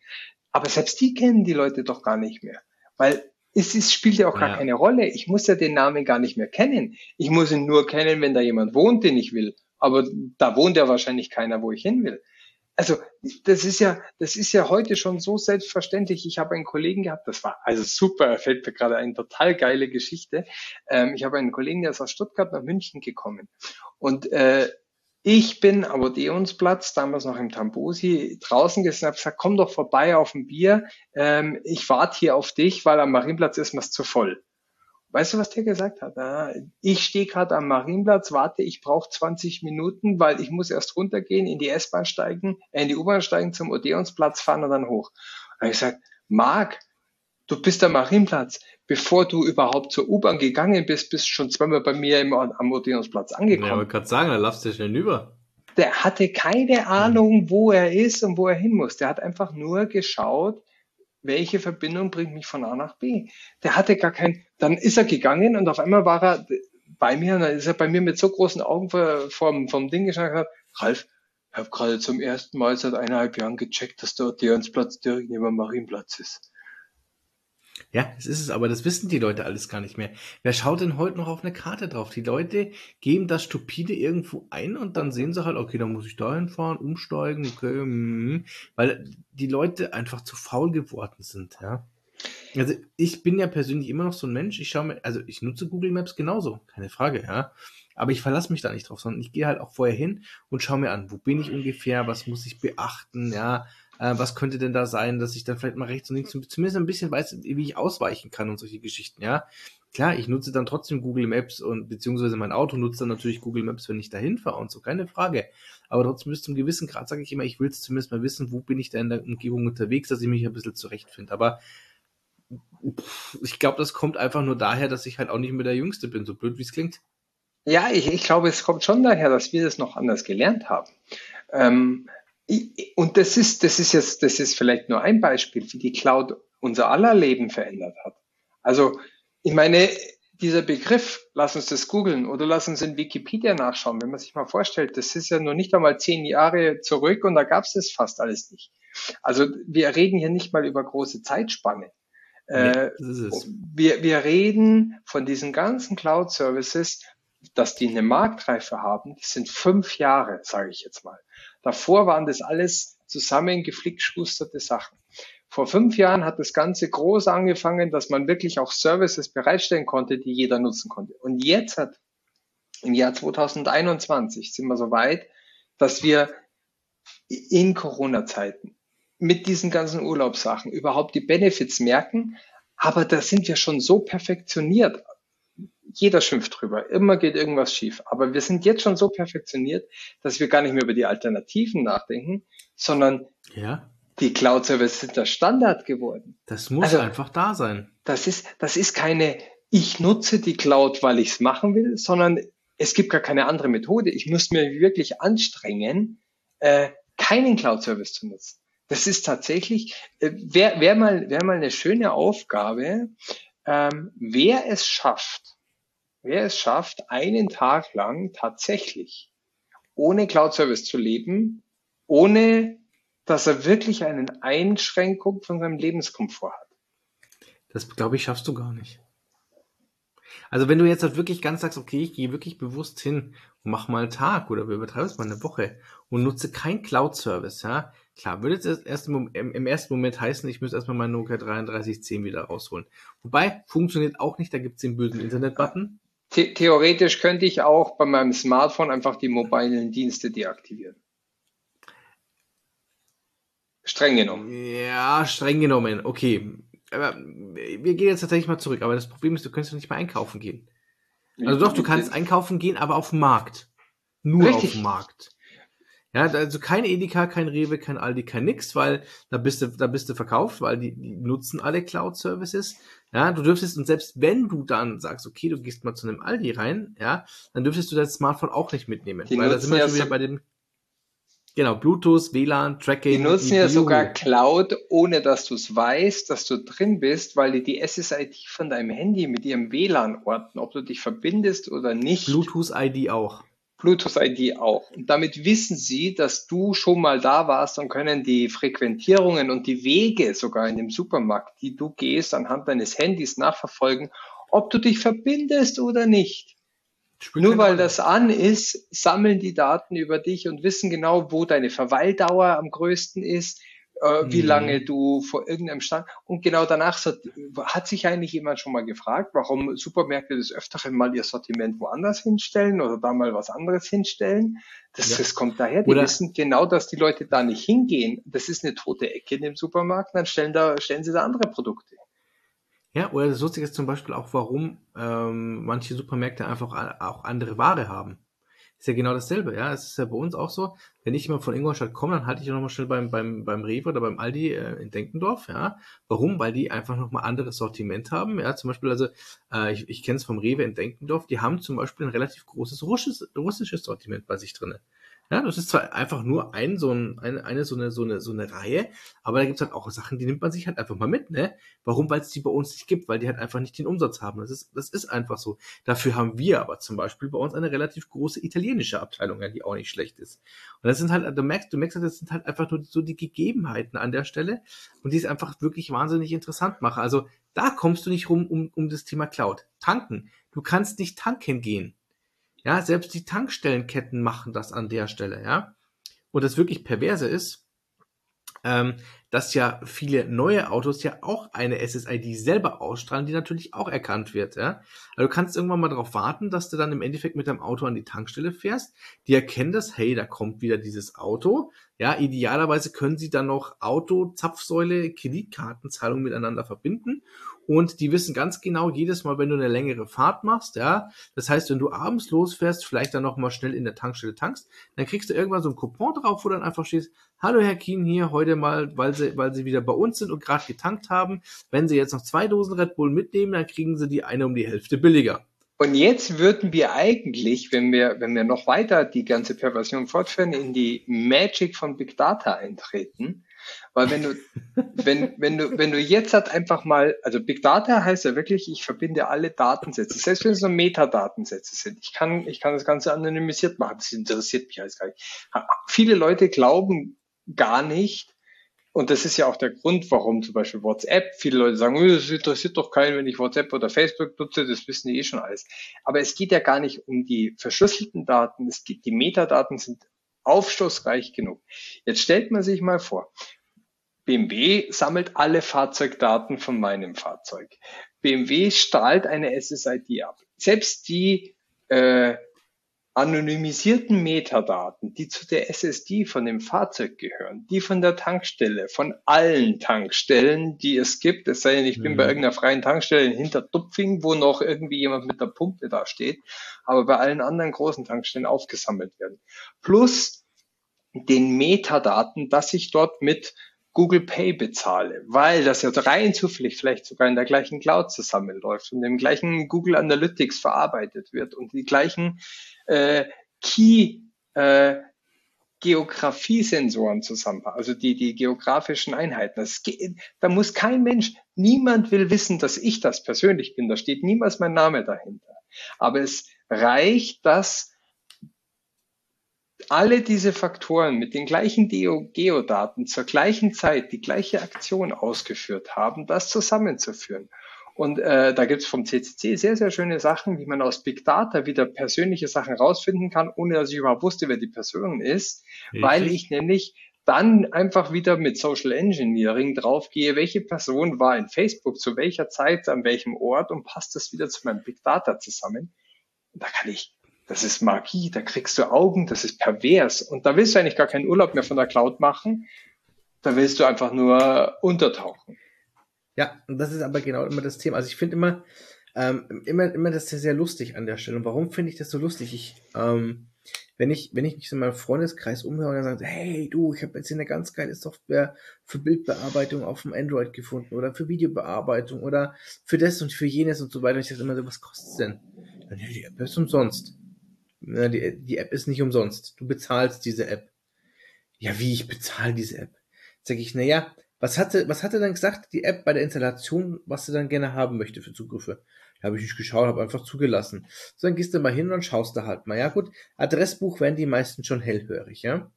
S2: Aber selbst die kennen die Leute doch gar nicht mehr. Weil es ist, spielt ja auch gar ja. keine Rolle. Ich muss ja den Namen gar nicht mehr kennen. Ich muss ihn nur kennen, wenn da jemand wohnt, den ich will. Aber da wohnt ja wahrscheinlich keiner, wo ich hin will. Also das ist ja, das ist ja heute schon so selbstverständlich. Ich habe einen Kollegen gehabt, das war also super, fällt mir gerade eine total geile Geschichte. Ähm, ich habe einen Kollegen, der ist aus Stuttgart nach München gekommen und äh, ich bin am Odeonsplatz, damals noch im Tambosi, draußen gesessen, habe gesagt, komm doch vorbei auf ein Bier, ähm, ich warte hier auf dich, weil am Marienplatz ist mir's zu voll. Weißt du, was der gesagt hat? Ich stehe gerade am Marienplatz, warte, ich brauche 20 Minuten, weil ich muss erst runtergehen, in die S-Bahn steigen, äh, in die U-Bahn steigen, zum Odeonsplatz fahren und dann hoch. Und ich gesagt, Marc, du bist am Marienplatz. Bevor du überhaupt zur U-Bahn gegangen bist, bist du schon zweimal bei mir im, am Odeonsplatz angekommen. Ja,
S1: aber gerade sagen, da laufst du schnell über.
S2: Der hatte keine Ahnung, wo er ist und wo er hin muss. Der hat einfach nur geschaut, welche Verbindung bringt mich von A nach B. Der hatte gar kein, dann ist er gegangen und auf einmal war er bei mir und dann ist er bei mir mit so großen Augen vom, vom Ding geschaut und gesagt, Ralf, ich habe gerade zum ersten Mal seit eineinhalb Jahren gecheckt, dass der Odeonsplatz direkt neben dem Marienplatz ist.
S1: Ja, das ist es, aber das wissen die Leute alles gar nicht mehr. Wer schaut denn heute noch auf eine Karte drauf? Die Leute geben das stupide irgendwo ein und dann sehen sie halt, okay, dann muss ich da hinfahren, umsteigen, okay, mm, weil die Leute einfach zu faul geworden sind, ja. Also ich bin ja persönlich immer noch so ein Mensch, ich schaue mir, also ich nutze Google Maps genauso, keine Frage, ja. Aber ich verlasse mich da nicht drauf, sondern ich gehe halt auch vorher hin und schaue mir an, wo bin ich ungefähr, was muss ich beachten, ja, äh, was könnte denn da sein, dass ich dann vielleicht mal rechts und links zumindest ein bisschen weiß, wie ich ausweichen kann und solche Geschichten, ja. Klar, ich nutze dann trotzdem Google Maps und beziehungsweise mein Auto nutzt dann natürlich Google Maps, wenn ich dahin fahre und so, keine Frage. Aber trotzdem bis zum gewissen Grad sage ich immer, ich will zumindest mal wissen, wo bin ich da in der Umgebung unterwegs, dass ich mich ein bisschen zurechtfinde. Aber ich glaube, das kommt einfach nur daher, dass ich halt auch nicht mehr der Jüngste bin, so blöd wie es klingt.
S2: Ja, ich, ich glaube, es kommt schon daher, dass wir das noch anders gelernt haben. Ähm, und das ist, das ist jetzt, das ist vielleicht nur ein Beispiel, wie die Cloud unser aller Leben verändert hat. Also, ich meine, dieser Begriff, lass uns das googeln oder lass uns in Wikipedia nachschauen, wenn man sich mal vorstellt, das ist ja noch nicht einmal zehn Jahre zurück und da gab es das fast alles nicht. Also wir reden hier nicht mal über große Zeitspanne. Nee, äh, wir, wir reden von diesen ganzen Cloud-Services, dass die eine Marktreife haben, das sind fünf Jahre, sage ich jetzt mal. Davor waren das alles zusammengeflickschusterte Sachen. Vor fünf Jahren hat das Ganze groß angefangen, dass man wirklich auch Services bereitstellen konnte, die jeder nutzen konnte. Und jetzt hat im Jahr 2021 sind wir so weit, dass wir in Corona-Zeiten mit diesen ganzen Urlaubssachen überhaupt die Benefits merken. Aber da sind wir schon so perfektioniert. Jeder schimpft drüber. Immer geht irgendwas schief. Aber wir sind jetzt schon so perfektioniert, dass wir gar nicht mehr über die Alternativen nachdenken, sondern ja die Cloud-Services sind der Standard geworden.
S1: Das muss also, einfach da sein.
S2: Das ist, das ist keine, ich nutze die Cloud, weil ich es machen will, sondern es gibt gar keine andere Methode. Ich muss mir wirklich anstrengen, äh, keinen Cloud-Service zu nutzen. Das ist tatsächlich, äh, wäre wär mal, wär mal eine schöne Aufgabe, ähm, wer es schafft, wer es schafft, einen Tag lang tatsächlich ohne Cloud-Service zu leben, ohne dass er wirklich eine Einschränkung von seinem Lebenskomfort hat.
S1: Das glaube ich, schaffst du gar nicht. Also wenn du jetzt halt wirklich ganz sagst, okay, ich gehe wirklich bewusst hin und mach mal einen Tag oder wir übertreiben es mal eine Woche und nutze kein Cloud-Service, ja, klar, würde es erst im, im, ersten Moment heißen, ich müsste erstmal mein Nokia 3310 wieder rausholen. Wobei, funktioniert auch nicht, da gibt es den bösen Internet-Button.
S2: The theoretisch könnte ich auch bei meinem Smartphone einfach die mobilen Dienste deaktivieren. Streng genommen.
S1: Ja, streng genommen. Okay. Aber wir gehen jetzt tatsächlich mal zurück. Aber das Problem ist, du kannst nicht mal einkaufen gehen. Also doch, du kannst einkaufen gehen, aber auf dem Markt. Nur Richtig. auf dem Markt. Ja, also kein Edeka, kein Rewe, kein Aldi, kein nix, weil da bist du, da bist du verkauft, weil die, die nutzen alle Cloud-Services. Ja, du dürftest, und selbst wenn du dann sagst, okay, du gehst mal zu einem Aldi rein, ja, dann dürftest du dein Smartphone auch nicht mitnehmen. Die weil da sind wir schon wieder bei dem, Genau, Bluetooth, WLAN, Tracking.
S2: Die nutzen ja sogar Cloud, ohne dass du es weißt, dass du drin bist, weil die die SSID von deinem Handy mit ihrem WLAN orten, ob du dich verbindest oder nicht.
S1: Bluetooth-ID auch.
S2: Bluetooth-ID auch. Und damit wissen sie, dass du schon mal da warst und können die Frequentierungen und die Wege sogar in dem Supermarkt, die du gehst, anhand deines Handys nachverfolgen, ob du dich verbindest oder nicht. Spielt Nur weil das an ist, sammeln die Daten über dich und wissen genau, wo deine Verweildauer am größten ist, äh, wie mhm. lange du vor irgendeinem Stand. Und genau danach hat sich eigentlich jemand schon mal gefragt, warum Supermärkte des Öfteren mal ihr Sortiment woanders hinstellen oder da mal was anderes hinstellen. Das, ja. das kommt daher. Die oder wissen genau, dass die Leute da nicht hingehen. Das ist eine tote Ecke in dem Supermarkt, dann stellen da, stellen sie da andere Produkte.
S1: Ja, oder das Lustige ist zum Beispiel auch, warum ähm, manche Supermärkte einfach auch andere Ware haben. Ist ja genau dasselbe, ja. Es ist ja bei uns auch so, wenn ich immer von Ingolstadt komme, dann halte ich nochmal schnell beim, beim, beim Rewe oder beim Aldi äh, in Denkendorf, ja. Warum? Weil die einfach nochmal anderes Sortiment haben, ja. Zum Beispiel, also, äh, ich, ich kenne es vom Rewe in Denkendorf, die haben zum Beispiel ein relativ großes russisches, russisches Sortiment bei sich drinne. Ja, das ist zwar einfach nur ein, so ein, eine, eine, so eine, so eine, so eine Reihe, aber da gibt's halt auch Sachen, die nimmt man sich halt einfach mal mit, ne? Warum? Weil es die bei uns nicht gibt, weil die halt einfach nicht den Umsatz haben. Das ist, das ist einfach so. Dafür haben wir aber zum Beispiel bei uns eine relativ große italienische Abteilung, ja, die auch nicht schlecht ist. Und das sind halt, du merkst, du merkst, das sind halt einfach nur so die Gegebenheiten an der Stelle und die es einfach wirklich wahnsinnig interessant machen. Also da kommst du nicht rum um, um das Thema Cloud. Tanken. Du kannst nicht tanken gehen. Ja, selbst die Tankstellenketten machen das an der Stelle, ja. Und das wirklich perverse ist, ähm, dass ja viele neue Autos ja auch eine SSID selber ausstrahlen, die natürlich auch erkannt wird. Ja? Also du kannst irgendwann mal darauf warten, dass du dann im Endeffekt mit deinem Auto an die Tankstelle fährst. Die erkennen das, hey, da kommt wieder dieses Auto. Ja, idealerweise können sie dann noch Auto, Zapfsäule, Kreditkartenzahlung miteinander verbinden und die wissen ganz genau jedes Mal, wenn du eine längere Fahrt machst, ja, das heißt, wenn du abends losfährst, vielleicht dann noch mal schnell in der Tankstelle tankst, dann kriegst du irgendwann so ein Coupon drauf, wo dann einfach steht, hallo Herr Kien hier, heute mal, weil sie, weil sie wieder bei uns sind und gerade getankt haben. Wenn sie jetzt noch zwei Dosen Red Bull mitnehmen, dann kriegen sie die eine um die Hälfte billiger.
S2: Und jetzt würden wir eigentlich, wenn wir, wenn wir noch weiter die ganze Perversion fortführen, in die Magic von Big Data eintreten. Weil wenn du, wenn, wenn du, wenn du jetzt halt einfach mal, also Big Data heißt ja wirklich, ich verbinde alle Datensätze, selbst wenn es nur Metadatensätze sind. Ich kann, ich kann das Ganze anonymisiert machen. Das interessiert mich alles gar nicht. Viele Leute glauben gar nicht, und das ist ja auch der Grund, warum zum Beispiel WhatsApp, viele Leute sagen, es interessiert doch keinen, wenn ich WhatsApp oder Facebook nutze, das wissen die eh schon alles. Aber es geht ja gar nicht um die verschlüsselten Daten, es geht, die Metadaten sind aufschlussreich genug. Jetzt stellt man sich mal vor, BMW sammelt alle Fahrzeugdaten von meinem Fahrzeug. BMW strahlt eine SSID ab. Selbst die äh, anonymisierten Metadaten, die zu der SSD von dem Fahrzeug gehören, die von der Tankstelle, von allen Tankstellen, die es gibt, es sei denn, ich bin mhm. bei irgendeiner freien Tankstelle in Hintertupfing, wo noch irgendwie jemand mit der Pumpe da steht, aber bei allen anderen großen Tankstellen aufgesammelt werden. Plus den Metadaten, dass ich dort mit Google Pay bezahle, weil das ja rein zufällig vielleicht sogar in der gleichen Cloud zusammenläuft und im gleichen Google Analytics verarbeitet wird und die gleichen äh, Key äh, Geografiesensoren zusammen, also die, die geografischen Einheiten. Das da muss kein Mensch, niemand will wissen, dass ich das persönlich bin. Da steht niemals mein Name dahinter. Aber es reicht, dass alle diese Faktoren mit den gleichen Geodaten zur gleichen Zeit die gleiche Aktion ausgeführt haben, das zusammenzuführen. Und äh, da gibt es vom CCC sehr, sehr schöne Sachen, wie man aus Big Data wieder persönliche Sachen rausfinden kann, ohne dass ich überhaupt wusste, wer die Person ist, Richtig. weil ich nämlich dann einfach wieder mit Social Engineering draufgehe, welche Person war in Facebook zu welcher Zeit, an welchem Ort und passt das wieder zu meinem Big Data zusammen. Und da kann ich, das ist Magie, da kriegst du Augen, das ist pervers. Und da willst du eigentlich gar keinen Urlaub mehr von der Cloud machen, da willst du einfach nur untertauchen.
S1: Ja, und das ist aber genau immer das Thema. Also ich finde immer, ähm, immer, immer das sehr, sehr lustig an der Stelle. Und warum finde ich das so lustig? Ich, ähm, wenn ich, wenn ich mich in meinem Freundeskreis umhöre und dann sage, hey du, ich habe jetzt hier eine ganz geile Software für Bildbearbeitung auf dem Android gefunden oder für Videobearbeitung oder für das und für jenes und so weiter. Und ich sage immer so, was kostet es denn? Dann, ja, die App ist umsonst. Die, die App ist nicht umsonst. Du bezahlst diese App. Ja, wie ich bezahle diese App? Sag ich, na ja, was hatte, was hatte dann gesagt, die App bei der Installation, was sie dann gerne haben möchte für Zugriffe? Da habe ich nicht geschaut, habe einfach zugelassen. So, dann gehst du mal hin und schaust da halt mal. Ja gut, Adressbuch werden die meisten schon hellhörig, ja.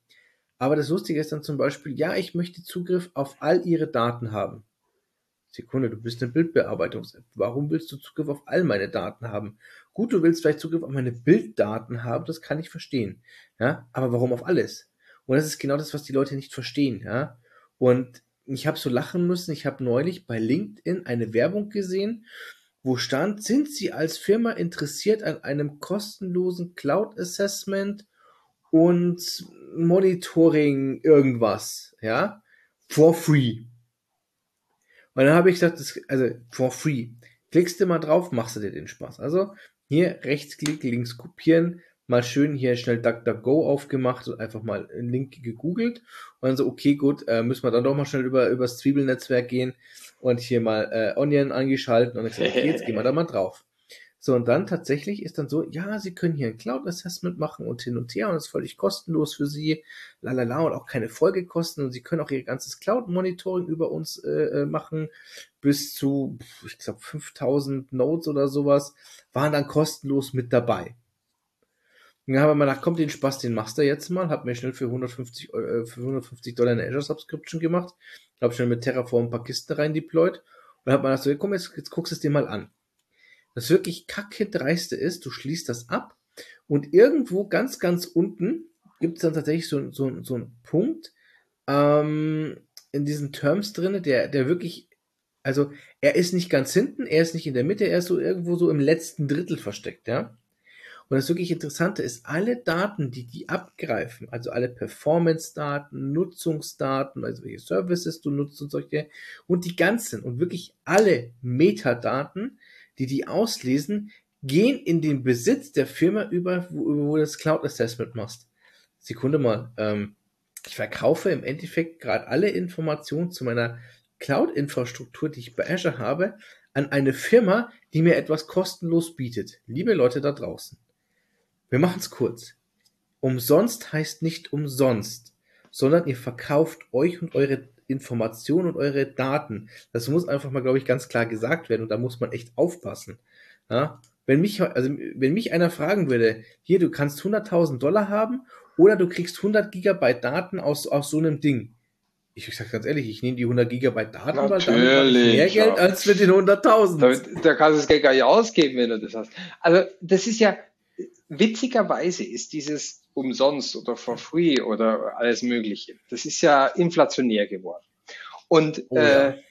S1: Aber das Lustige ist dann zum Beispiel, ja, ich möchte Zugriff auf all ihre Daten haben. Sekunde, du bist eine Bildbearbeitungs-App. Warum willst du Zugriff auf all meine Daten haben? Gut, du willst vielleicht Zugriff auf meine Bilddaten haben, das kann ich verstehen. Ja, aber warum auf alles? Und das ist genau das, was die Leute nicht verstehen, ja. Und ich habe so lachen müssen. Ich habe neulich bei LinkedIn eine Werbung gesehen, wo stand, sind Sie als Firma interessiert an einem kostenlosen Cloud Assessment und Monitoring irgendwas, ja, for free. Und dann habe ich gesagt, das, also for free. Klickst du mal drauf, machst du dir den Spaß. Also hier Rechtsklick, links kopieren, mal schön hier schnell DuckDuckGo aufgemacht und einfach mal einen Link gegoogelt und dann so, okay, gut, äh, müssen wir dann doch mal schnell über, über das Zwiebelnetzwerk gehen und hier mal äh, Onion angeschalten und dann gesagt, okay, jetzt gehen wir da mal drauf. So, und dann tatsächlich ist dann so, ja, Sie können hier ein Cloud Assessment machen und hin und her und es ist völlig kostenlos für Sie, lalala, und auch keine Folgekosten und Sie können auch Ihr ganzes Cloud Monitoring über uns äh, äh machen, bis zu, ich glaube, 5000 Nodes oder sowas, waren dann kostenlos mit dabei. Dann haben wir mal gedacht, kommt den Spaß, den machst du jetzt mal. Hab mir schnell für 150, äh, für 150 Dollar eine Azure Subscription gemacht. Hab schnell mit Terraform ein paar Kisten rein deployed. Und hab mal gedacht, so, komm, jetzt, jetzt guckst du es dir mal an. Das wirklich kacke dreiste ist, du schließt das ab und irgendwo ganz, ganz unten gibt es dann tatsächlich so, so, so einen Punkt ähm, in diesen Terms drinne, der, der wirklich, also er ist nicht ganz hinten, er ist nicht in der Mitte, er ist so irgendwo so im letzten Drittel versteckt, ja. Und das wirklich Interessante ist, alle Daten, die die abgreifen, also alle Performance-Daten, Nutzungsdaten, also welche Services du nutzt und solche, und die ganzen und wirklich alle Metadaten, die die auslesen, gehen in den Besitz der Firma über, wo, wo du das Cloud Assessment machst. Sekunde mal, ähm, ich verkaufe im Endeffekt gerade alle Informationen zu meiner Cloud-Infrastruktur, die ich bei Azure habe, an eine Firma, die mir etwas kostenlos bietet. Liebe Leute da draußen, wir machen es kurz. Umsonst heißt nicht umsonst, sondern ihr verkauft euch und eure Informationen und eure Daten. Das muss einfach mal, glaube ich, ganz klar gesagt werden und da muss man echt aufpassen. Ja? Wenn mich, also, wenn mich einer fragen würde, hier, du kannst 100.000 Dollar haben oder du kriegst 100 Gigabyte Daten aus, aus so einem Ding. Ich sag ganz ehrlich, ich nehme die 100 Gigabyte Daten,
S2: Natürlich,
S1: weil damit mehr Geld
S2: ja.
S1: als mit den 100.000.
S2: Da, da kannst du das Geld gar nicht ausgeben, wenn du das hast. Also das ist ja, witzigerweise ist dieses umsonst oder for free oder alles Mögliche, das ist ja inflationär geworden. Und
S1: Oh ja.
S2: äh,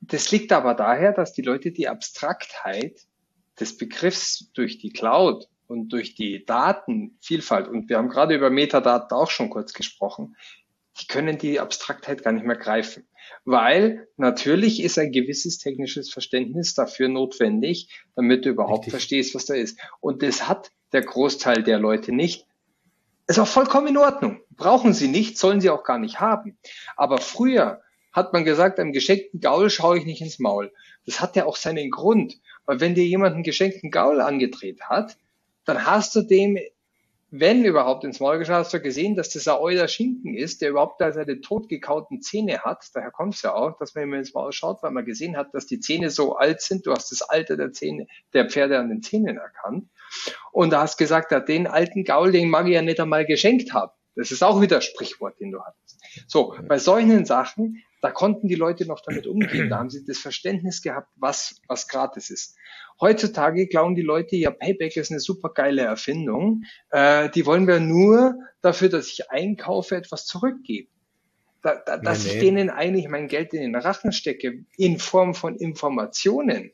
S2: das liegt aber daher, dass die Leute die Abstraktheit des Begriffs durch die Cloud und durch die Datenvielfalt, und wir haben gerade über Metadaten auch schon kurz gesprochen, die können die Abstraktheit gar nicht mehr greifen. Weil natürlich ist ein gewisses technisches Verständnis dafür notwendig, damit du überhaupt
S1: Richtig.
S2: verstehst, was da ist. Und das hat der Großteil der Leute nicht. Ist auch vollkommen in Ordnung. Brauchen sie nicht, sollen sie auch gar nicht haben. Aber früher hat man gesagt, einem geschenkten Gaul schaue ich nicht ins Maul. Das hat ja auch seinen Grund. Weil wenn dir jemand einen geschenkten Gaul angedreht hat, dann hast du dem, wenn überhaupt ins Maul geschaut, hast du gesehen, dass das ein euer Schinken ist, der überhaupt da seine totgekauten Zähne hat. Daher kommt es ja auch, dass man immer ins Maul schaut, weil man gesehen hat, dass die Zähne so alt sind. Du hast das Alter der Zähne, der Pferde an den Zähnen erkannt. Und da hast gesagt, ja, den alten Gaul, den mag ich ja nicht einmal geschenkt haben. Das ist auch wieder Sprichwort, den du hattest. So, bei solchen Sachen, da konnten die Leute noch damit umgehen. Da haben sie das Verständnis gehabt, was, was gratis ist. Heutzutage glauben die Leute, ja, Payback ist eine super geile Erfindung. Äh, die wollen wir nur dafür, dass ich einkaufe, etwas zurückgebe. Da, da, dass
S1: Nee,
S2: ich denen eigentlich mein Geld in den Rachen stecke, in Form von Informationen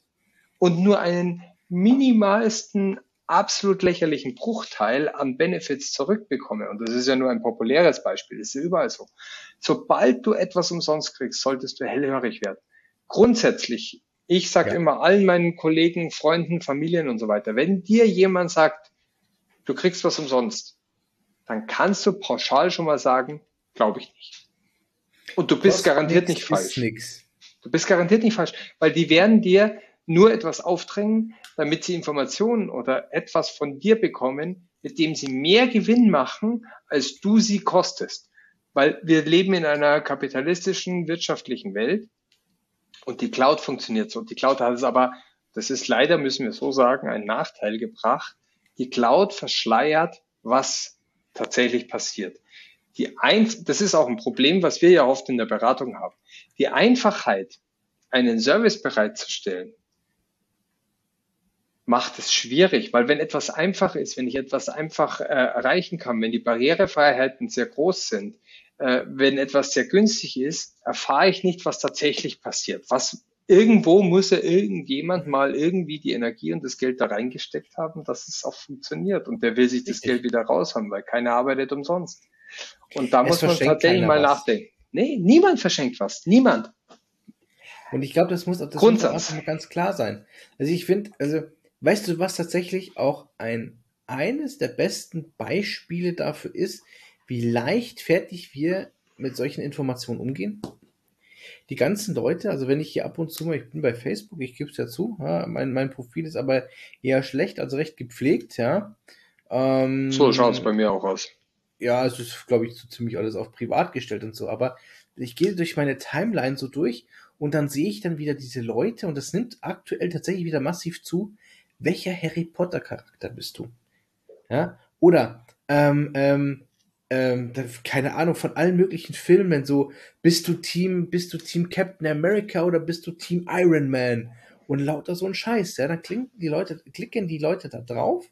S2: und nur einen minimalsten, absolut lächerlichen Bruchteil an Benefits zurückbekomme. Und das ist ja nur ein populäres Beispiel, das ist ja überall so. Sobald du etwas umsonst kriegst, solltest du hellhörig werden. Grundsätzlich, ich sage
S1: Ja.
S2: immer allen meinen Kollegen, Freunden, Familien und so weiter, wenn dir jemand sagt, du kriegst was umsonst, dann kannst du pauschal schon mal sagen, glaube ich nicht. Und du bist
S1: Kostet
S2: garantiert
S1: nix,
S2: nicht falsch.
S1: Nix.
S2: Du bist garantiert nicht falsch, weil die werden dir nur etwas aufdrängen, damit sie Informationen oder etwas von dir bekommen, mit dem sie mehr Gewinn machen, als du sie kostest. Weil wir leben in einer kapitalistischen, wirtschaftlichen Welt und die Cloud funktioniert so. Die Cloud hat es aber, das ist leider, müssen wir so sagen, einen Nachteil gebracht. Die Cloud verschleiert, was tatsächlich passiert. Die ein, das ist auch ein Problem, was wir ja oft in der Beratung haben. Die Einfachheit, einen Service bereitzustellen, macht es schwierig, weil wenn etwas einfach ist, wenn ich etwas einfach äh, erreichen kann, wenn die Barrierefreiheiten sehr groß sind, äh, wenn etwas sehr günstig ist, erfahre ich nicht, was tatsächlich passiert. Was irgendwo muss ja irgendjemand mal irgendwie die Energie und das Geld da reingesteckt haben, dass es auch funktioniert. Und der will sich das. Geld wieder raushaben, weil keiner arbeitet umsonst. Und da
S1: Es
S2: muss man tatsächlich mal
S1: was.
S2: nachdenken. Nee, niemand verschenkt was. Niemand.
S1: Und ich glaube, das muss, das muss auch
S2: Grundsatz.
S1: einfach mal ganz klar sein. Also ich finde, also, weißt du, was tatsächlich auch ein, eines der besten Beispiele dafür ist, wie leichtfertig wir mit solchen Informationen umgehen? Die ganzen Leute, also wenn ich hier ab und zu mal, ich bin bei Facebook, ich gebe es ja zu, ja, mein, mein Profil ist aber eher schlecht, also recht gepflegt, ja. Ähm,
S2: So schaut es bei mir auch aus.
S1: ja, es ist, glaube ich, so ziemlich alles auf privat gestellt und so, aber ich gehe durch meine Timeline so durch und dann sehe ich dann wieder diese Leute und das nimmt aktuell tatsächlich wieder massiv zu. Welcher Harry Potter Charakter bist du? Ja? Oder, ähm, ähm, ähm, keine Ahnung, von allen möglichen Filmen, so, bist du Team, bist du Team Captain America oder bist du Team Iron Man? Und lauter so ein Scheiß, ja, dann klicken die Leute, klicken die Leute da drauf,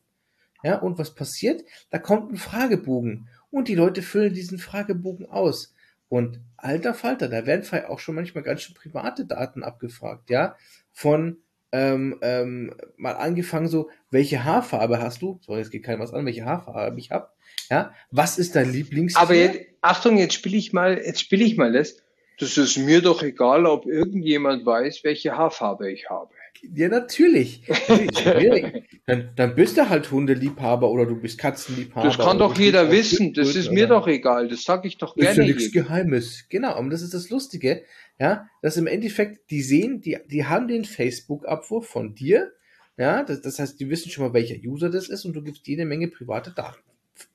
S1: ja, und was passiert? Da kommt ein Fragebogen und die Leute füllen diesen Fragebogen aus. Und alter Falter, da werden auch schon manchmal ganz schön private Daten abgefragt, ja, von ähm, ähm, mal angefangen so, welche Haarfarbe hast du? So, jetzt geht keinem was an, welche Haarfarbe ich habe. Ja, was ist dein Lieblingstier?
S2: Aber jetzt, Achtung, jetzt spiele ich mal, jetzt spiele ich mal das. Das ist mir doch egal, ob irgendjemand weiß, welche Haarfarbe ich habe.
S1: Ja, natürlich. dann, dann bist du halt Hundeliebhaber oder du bist Katzenliebhaber.
S2: Das kann doch jeder wissen. Das ist mir doch egal. Das sage ich doch gerne.
S1: Das ist ja nichts Geheimes. Genau. Und das ist das Lustige. Ja, dass im Endeffekt, die sehen, die, die haben den Facebook-Abwurf von dir. Ja, das, das heißt, die wissen schon mal, welcher User das ist und du gibst jede Menge private Daten.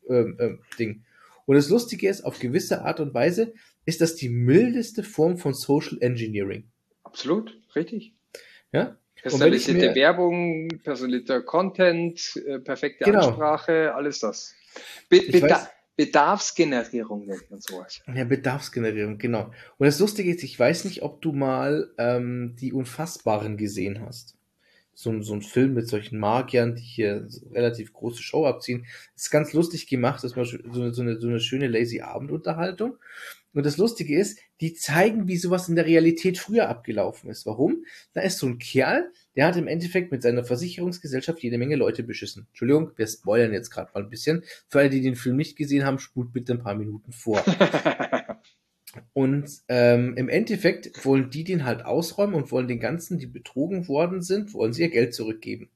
S1: Ähm, ähm, Ding. Und das Lustige ist, auf gewisse Art und Weise ist das die mildeste Form von Social Engineering.
S2: Absolut, richtig.
S1: Ja,
S2: Personalisierte mir, Werbung, personalisierter Content, äh, perfekte genau. Ansprache, alles das. Be Beda Bedarfsgenerierung nennt man sowas.
S1: Ja, Bedarfsgenerierung, genau. Und das Lustige ist, ich weiß nicht, ob du mal ähm, die Unfassbaren gesehen hast. So, so ein Film mit solchen Magiern, die hier relativ große Show abziehen. Ist ganz lustig gemacht, das ist mal so eine, so eine, so eine schöne lazy Abendunterhaltung. Und das Lustige ist, die zeigen, wie sowas in der Realität früher abgelaufen ist. Warum? Da ist so ein Kerl, der hat im Endeffekt mit seiner Versicherungsgesellschaft jede Menge Leute beschissen. Entschuldigung, wir spoilern jetzt gerade mal ein bisschen. Für alle, die den Film nicht gesehen haben, spult bitte ein paar Minuten vor. und ähm, im Endeffekt wollen die den halt ausräumen und wollen den ganzen, die betrogen worden sind, wollen sie ihr Geld zurückgeben.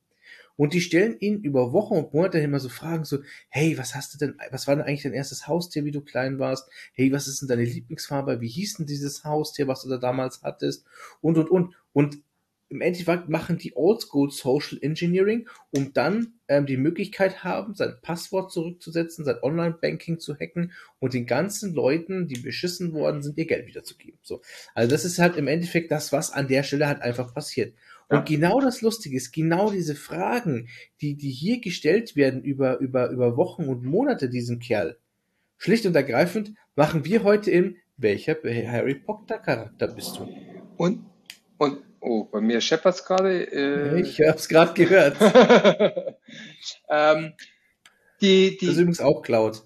S1: Und die stellen ihn über Wochen und Monate immer so Fragen so, hey, was hast du denn, was war denn eigentlich dein erstes Haustier, wie du klein warst? Hey, was ist denn deine Lieblingsfarbe? Wie hieß denn dieses Haustier, was du da damals hattest? Und, und, und. Und im Endeffekt machen die Oldschool Social Engineering, um dann ähm, die Möglichkeit haben, sein Passwort zurückzusetzen, sein Online-Banking zu hacken und den ganzen Leuten, die beschissen worden sind, ihr Geld wiederzugeben. So. Also das ist halt im Endeffekt das, was an der Stelle halt einfach passiert. Und genau das Lustige ist, genau diese Fragen, die, die hier gestellt werden über, über, über Wochen und Monate diesem Kerl, schlicht und ergreifend machen wir heute in welcher Harry Potter Charakter bist du?
S2: Und, und, oh, bei mir scheppert's gerade.
S1: Äh, ich hab's gerade gehört.
S2: ähm, die, die,
S1: das ist übrigens auch Cloud.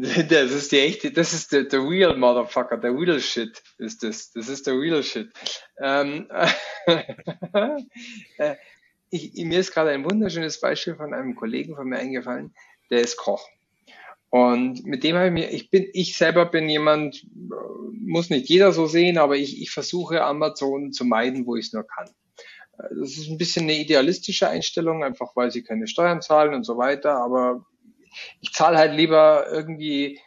S2: Das ist die echte, das ist der, der real Motherfucker, der real Shit ist das. Das ist der real Shit. Ähm, äh, ich, mir ist gerade ein wunderschönes Beispiel von einem Kollegen von mir eingefallen, der ist Koch. Und mit dem habe ich mir, ich bin, ich selber bin jemand, muss nicht jeder so sehen, aber ich, ich versuche Amazon zu meiden, wo ich es nur kann. Das ist ein bisschen eine idealistische Einstellung, einfach weil sie keine Steuern zahlen und so weiter, aber ich zahle halt lieber irgendwie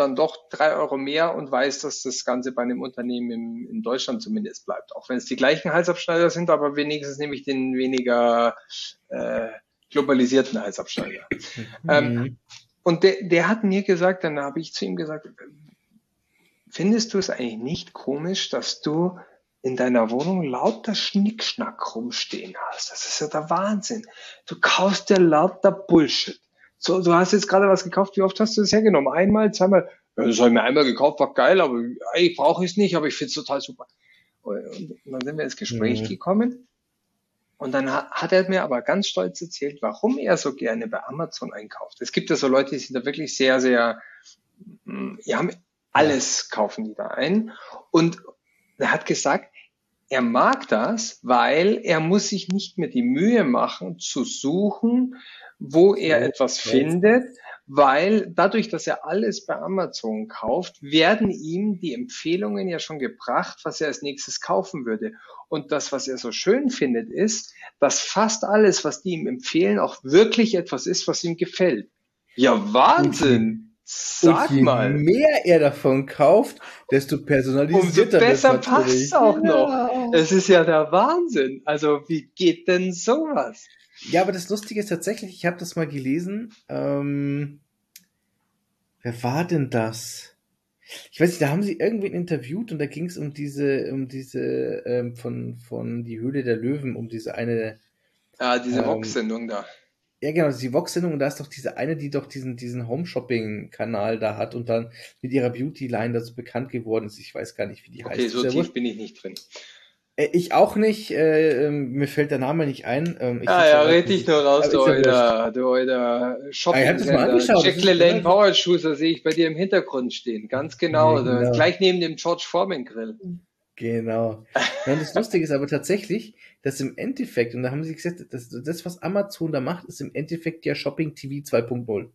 S2: dann doch drei Euro mehr und weiß, dass das Ganze bei einem Unternehmen in, in Deutschland zumindest bleibt. Auch wenn es die gleichen Halsabschneider sind, aber wenigstens nehme ich den weniger äh, globalisierten Halsabschneider. Mhm. Ähm, und der, der hat mir gesagt, dann habe ich zu ihm gesagt, findest du es eigentlich nicht komisch, dass du in deiner Wohnung lauter Schnickschnack rumstehen hast? Das ist ja der Wahnsinn. Du kaufst dir lauter Bullshit so, du hast jetzt gerade was gekauft, wie oft hast du das hergenommen? Einmal, zweimal? Ja, das habe ich mir einmal gekauft, war geil, aber ich brauche es nicht, aber ich finde es total super. Und dann sind wir ins Gespräch mhm. gekommen. Und dann hat er mir aber ganz stolz erzählt, warum er so gerne bei Amazon einkauft. Es gibt ja so Leute, die sind da wirklich sehr, sehr, die haben alles kaufen die da ein. Und er hat gesagt, er mag das, weil er muss sich nicht mehr die Mühe machen zu suchen, wo er etwas findet, weil dadurch, dass er alles bei Amazon kauft, werden ihm die Empfehlungen ja schon gebracht, was er als nächstes kaufen würde. Und das, was er so schön findet, ist, dass fast alles, was die ihm empfehlen, auch wirklich etwas ist, was ihm gefällt. Ja, Wahnsinn!
S1: Sag und je mal. mehr er davon kauft, desto personalisierter
S2: Umso besser passt es auch noch. Es ist ja der Wahnsinn. Also wie geht denn sowas?
S1: Ja, aber das Lustige ist tatsächlich, ich habe das mal gelesen. Ähm, wer war denn das? Ich weiß nicht, da haben sie irgendwen interviewt und da ging es um diese, um diese ähm, von von die Höhle der Löwen, um diese eine.
S2: Ah, diese ähm, Vox-Sendung da.
S1: Ja, genau, die Vox-Sendung und da ist doch diese eine, die doch diesen, diesen Home-Shopping-Kanal da hat und dann mit ihrer Beauty-Line da so bekannt geworden ist. Ich weiß gar nicht, wie die
S2: okay, heißt. Okay, so tief bin ich nicht drin.
S1: Äh, ich auch nicht, äh, ähm, mir fällt der Name nicht ein.
S2: Ähm, ah ja, red dich nur raus, du alter, du alter shopping ah, Jack LaLanne Power Shoes, sehe ich bei dir im Hintergrund stehen, ganz genau, ja, genau. gleich neben dem George Foreman Grill.
S1: Genau. Und das Lustige ist aber tatsächlich, dass im Endeffekt, und da haben sie gesagt, das, das was Amazon da macht, ist im Endeffekt ja Shopping TV 2.0.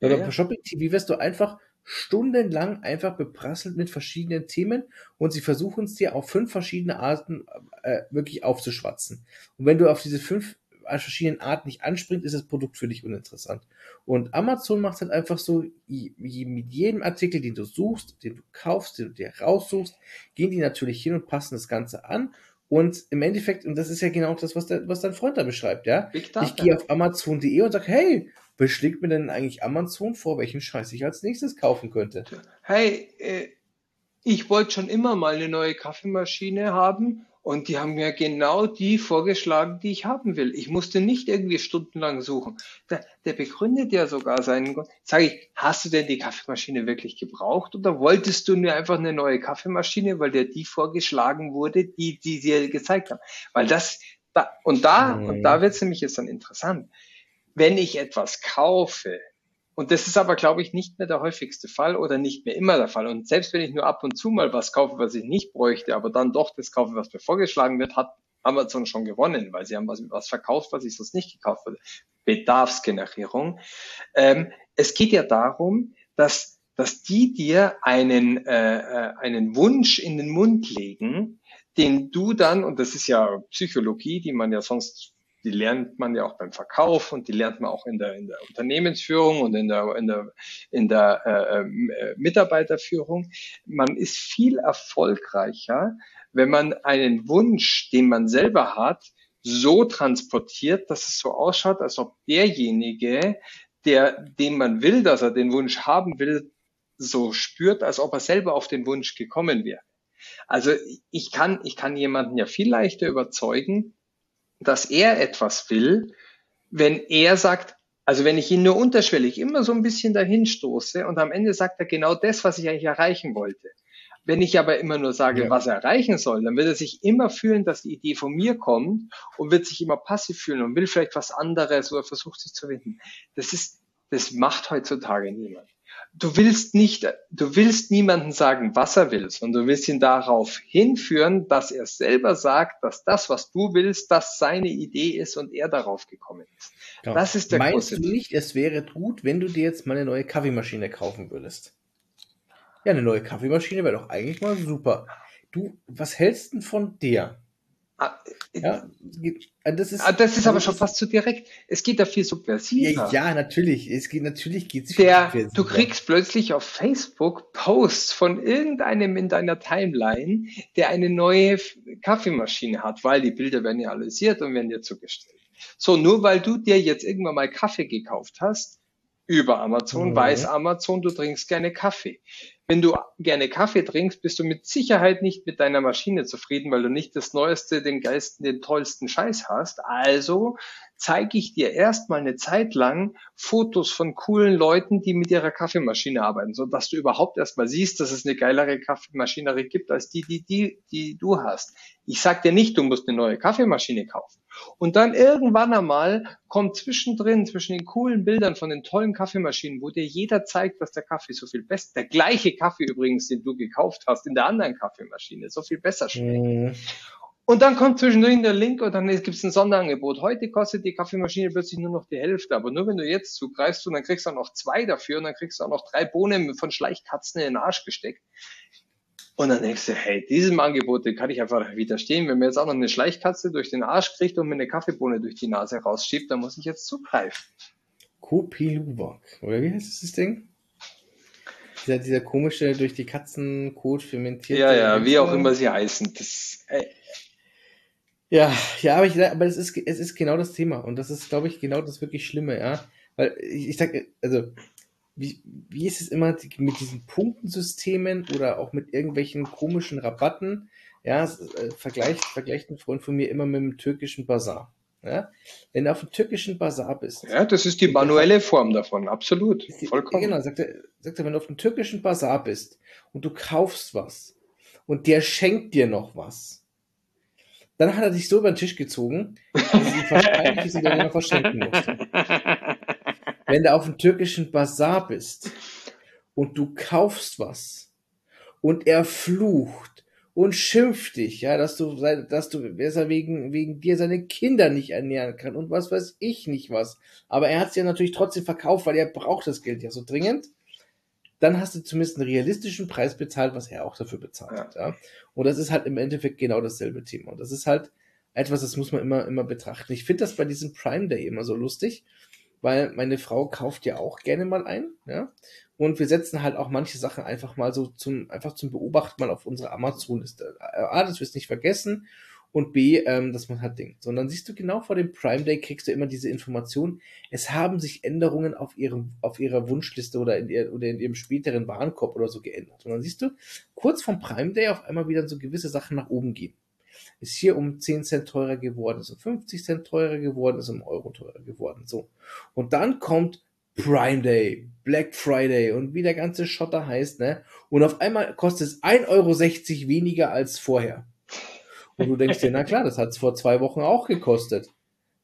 S1: Weil ja, bei Shopping TV wirst du einfach stundenlang einfach beprasselt mit verschiedenen Themen und sie versuchen es dir auf fünf verschiedene Arten äh, wirklich aufzuschwatzen. Und wenn du auf diese fünf verschiedenen Arten nicht anspringst, ist das Produkt für dich uninteressant. Und Amazon macht halt einfach so, mit jedem Artikel, den du suchst, den du kaufst, den du dir raussuchst, gehen die natürlich hin und passen das Ganze an. Und im Endeffekt, und das ist ja genau das, was, der, was dein Freund da beschreibt, ja. Ich gehe auf Amazon.de und sage, hey, was schlägt mir denn eigentlich Amazon vor, welchen Scheiß ich als nächstes kaufen könnte?
S2: Hey, äh, ich wollte schon immer mal eine neue Kaffeemaschine haben und die haben mir genau die vorgeschlagen, die ich haben will. Ich musste nicht irgendwie stundenlang suchen. Der, der begründet ja sogar seinen Grund. Sag ich, hast du denn die Kaffeemaschine wirklich gebraucht oder wolltest du nur einfach eine neue Kaffeemaschine, weil dir die vorgeschlagen wurde, die, die dir gezeigt haben? Weil das, da, und da, mhm. und da wird es nämlich jetzt dann interessant. Wenn ich etwas kaufe, und das ist aber, glaube ich, nicht mehr der häufigste Fall oder nicht mehr immer der Fall. Und selbst wenn ich nur ab und zu mal was kaufe, was ich nicht bräuchte, aber dann doch das kaufe, was mir vorgeschlagen wird, hat Amazon schon gewonnen, weil sie haben was, was verkauft, was ich sonst nicht gekauft habe. Bedarfsgenerierung. Ähm, es geht ja darum, dass, dass die dir einen, äh, äh einen Wunsch in den Mund legen, den du dann, und das ist ja Psychologie, die man ja sonst die lernt man ja auch beim Verkauf und die lernt man auch in der, in der Unternehmensführung und in der, in der, in der äh, äh, Mitarbeiterführung. Man ist viel erfolgreicher, wenn man einen Wunsch, den man selber hat, so transportiert, dass es so ausschaut, als ob derjenige, der, den man will, dass er den Wunsch haben will, so spürt, als ob er selber auf den Wunsch gekommen wäre. Also ich kann, ich kann jemanden ja viel leichter überzeugen, dass er etwas will, wenn er sagt, also wenn ich ihn nur unterschwellig immer so ein bisschen dahin stoße und am Ende sagt er genau das, was ich eigentlich erreichen wollte. Wenn ich aber immer nur sage, ja. was er erreichen soll, dann wird er sich immer fühlen, dass die Idee von mir kommt und wird sich immer passiv fühlen und will vielleicht was anderes oder versucht sich zu winden. Das ist, das macht heutzutage niemand du willst nicht, du willst niemanden sagen, was er will, sondern du willst ihn darauf hinführen, dass er selber sagt, dass das, was du willst, das seine Idee ist und er darauf gekommen ist.
S1: Genau. Das ist der Meinst große du nicht, es wäre gut, wenn du dir jetzt mal eine neue Kaffeemaschine kaufen würdest? Ja, eine neue Kaffeemaschine wäre doch eigentlich mal super. Du, was hältst du von der?
S2: Ah, ja, äh, das ist, ah, das ist aber schon fast zu direkt. Es geht da viel subversiver.
S1: Ja, ja natürlich. Es geht, natürlich geht's
S2: viel Der, subversiver. Du kriegst plötzlich auf Facebook Posts von irgendeinem in deiner Timeline, der eine neue Kaffeemaschine hat, weil die Bilder werden ja analysiert und werden dir zugestellt. So, nur weil du dir jetzt irgendwann mal Kaffee gekauft hast, über Amazon, mhm. weiß Amazon, du trinkst gerne Kaffee. Wenn du gerne Kaffee trinkst, bist du mit Sicherheit nicht mit deiner Maschine zufrieden, weil du nicht das Neueste, den geilsten, den tollsten Scheiß hast. Also zeige ich dir erstmal eine Zeit lang Fotos von coolen Leuten, die mit ihrer Kaffeemaschine arbeiten, so dass du überhaupt erstmal siehst, dass es eine geilere Kaffeemaschinerie gibt als die, die, die, die du hast. Ich sag dir nicht, du musst eine neue Kaffeemaschine kaufen. Und dann irgendwann einmal kommt zwischendrin, zwischen den coolen Bildern von den tollen Kaffeemaschinen, wo dir jeder zeigt, dass der Kaffee so viel besser, der gleiche Kaffee übrigens, den du gekauft hast, in der anderen Kaffeemaschine, so viel besser schmeckt. Mhm. Und dann kommt zwischendrin der Link und dann gibt es ein Sonderangebot. Heute kostet die Kaffeemaschine plötzlich nur noch die Hälfte, aber nur wenn du jetzt zugreifst und dann kriegst du auch noch zwei dafür und dann kriegst du auch noch drei Bohnen von Schleichkatzen in den Arsch gesteckt. Und dann denkst du, hey, diesem Angebot den kann ich einfach widerstehen. Wenn mir jetzt auch noch eine Schleichkatze durch den Arsch kriegt und mir eine Kaffeebohne durch die Nase rausschiebt, dann muss ich jetzt zugreifen.
S1: Kopi-Luwak, oder wie heißt das Ding? Dieser, dieser komische, durch die Katzenkot fermentierte.
S2: Ja, ja, wie auch immer sie heißen. Das,
S1: äh, ja, ja, aber, ich, aber es, ist, es ist genau das Thema. Und das ist, glaube ich, genau das wirklich Schlimme, ja. Weil ich, ich sag, also, wie, wie ist es immer mit diesen Punktensystemen oder auch mit irgendwelchen komischen Rabatten? Ja, äh, vergleicht, vergleicht ein Freund von mir immer mit dem türkischen Bazar. Ja? Wenn du auf dem türkischen Bazar bist.
S2: Ja, das ist die manuelle Form davon, absolut.
S1: Vollkommen. Genau, sagt er, sagt er, wenn du auf dem türkischen Bazar bist und du kaufst was und der schenkt dir noch was, dann hat er dich so über den Tisch gezogen, dass es wahrscheinlich ist, der noch verschenken musste. Wenn du auf dem türkischen Bazar bist und du kaufst was und er flucht und schimpft dich, ja, dass du, dass du, dass er wegen, wegen dir seine Kinder nicht ernähren kann und was weiß ich nicht was. Aber er hat es ja natürlich trotzdem verkauft, weil er braucht das Geld ja so dringend. dann hast du zumindest einen realistischen Preis bezahlt, was er auch dafür bezahlt hat. Ja. Und das ist halt im Endeffekt genau dasselbe Thema. Und das ist halt etwas, das muss man immer, immer betrachten. Ich finde das bei diesem Prime Day immer so lustig, weil meine Frau kauft ja auch gerne mal ein, ja. Und wir setzen halt auch manche Sachen einfach mal so zum, einfach zum Beobachten mal auf unsere Amazon-Liste. A, dass wir es nicht vergessen und B, ähm, dass man halt denkt. Sondern siehst du genau vor dem Prime Day kriegst du immer diese Information, es haben sich Änderungen auf ihrem, auf ihrer Wunschliste oder in, ihr, oder in ihrem späteren Warenkorb oder so geändert. Und dann siehst du kurz vom Prime Day auf einmal wieder so gewisse Sachen nach oben gehen. Ist hier um 10 Cent teurer geworden, ist um 50 Cent teurer geworden, ist um Euro teurer geworden. So. Und dann kommt Prime Day, Black Friday und wie der ganze Schotter heißt, ne? Und auf einmal kostet es 1,60 Euro weniger als vorher. Und du denkst dir, na klar, das hat es vor zwei Wochen auch gekostet.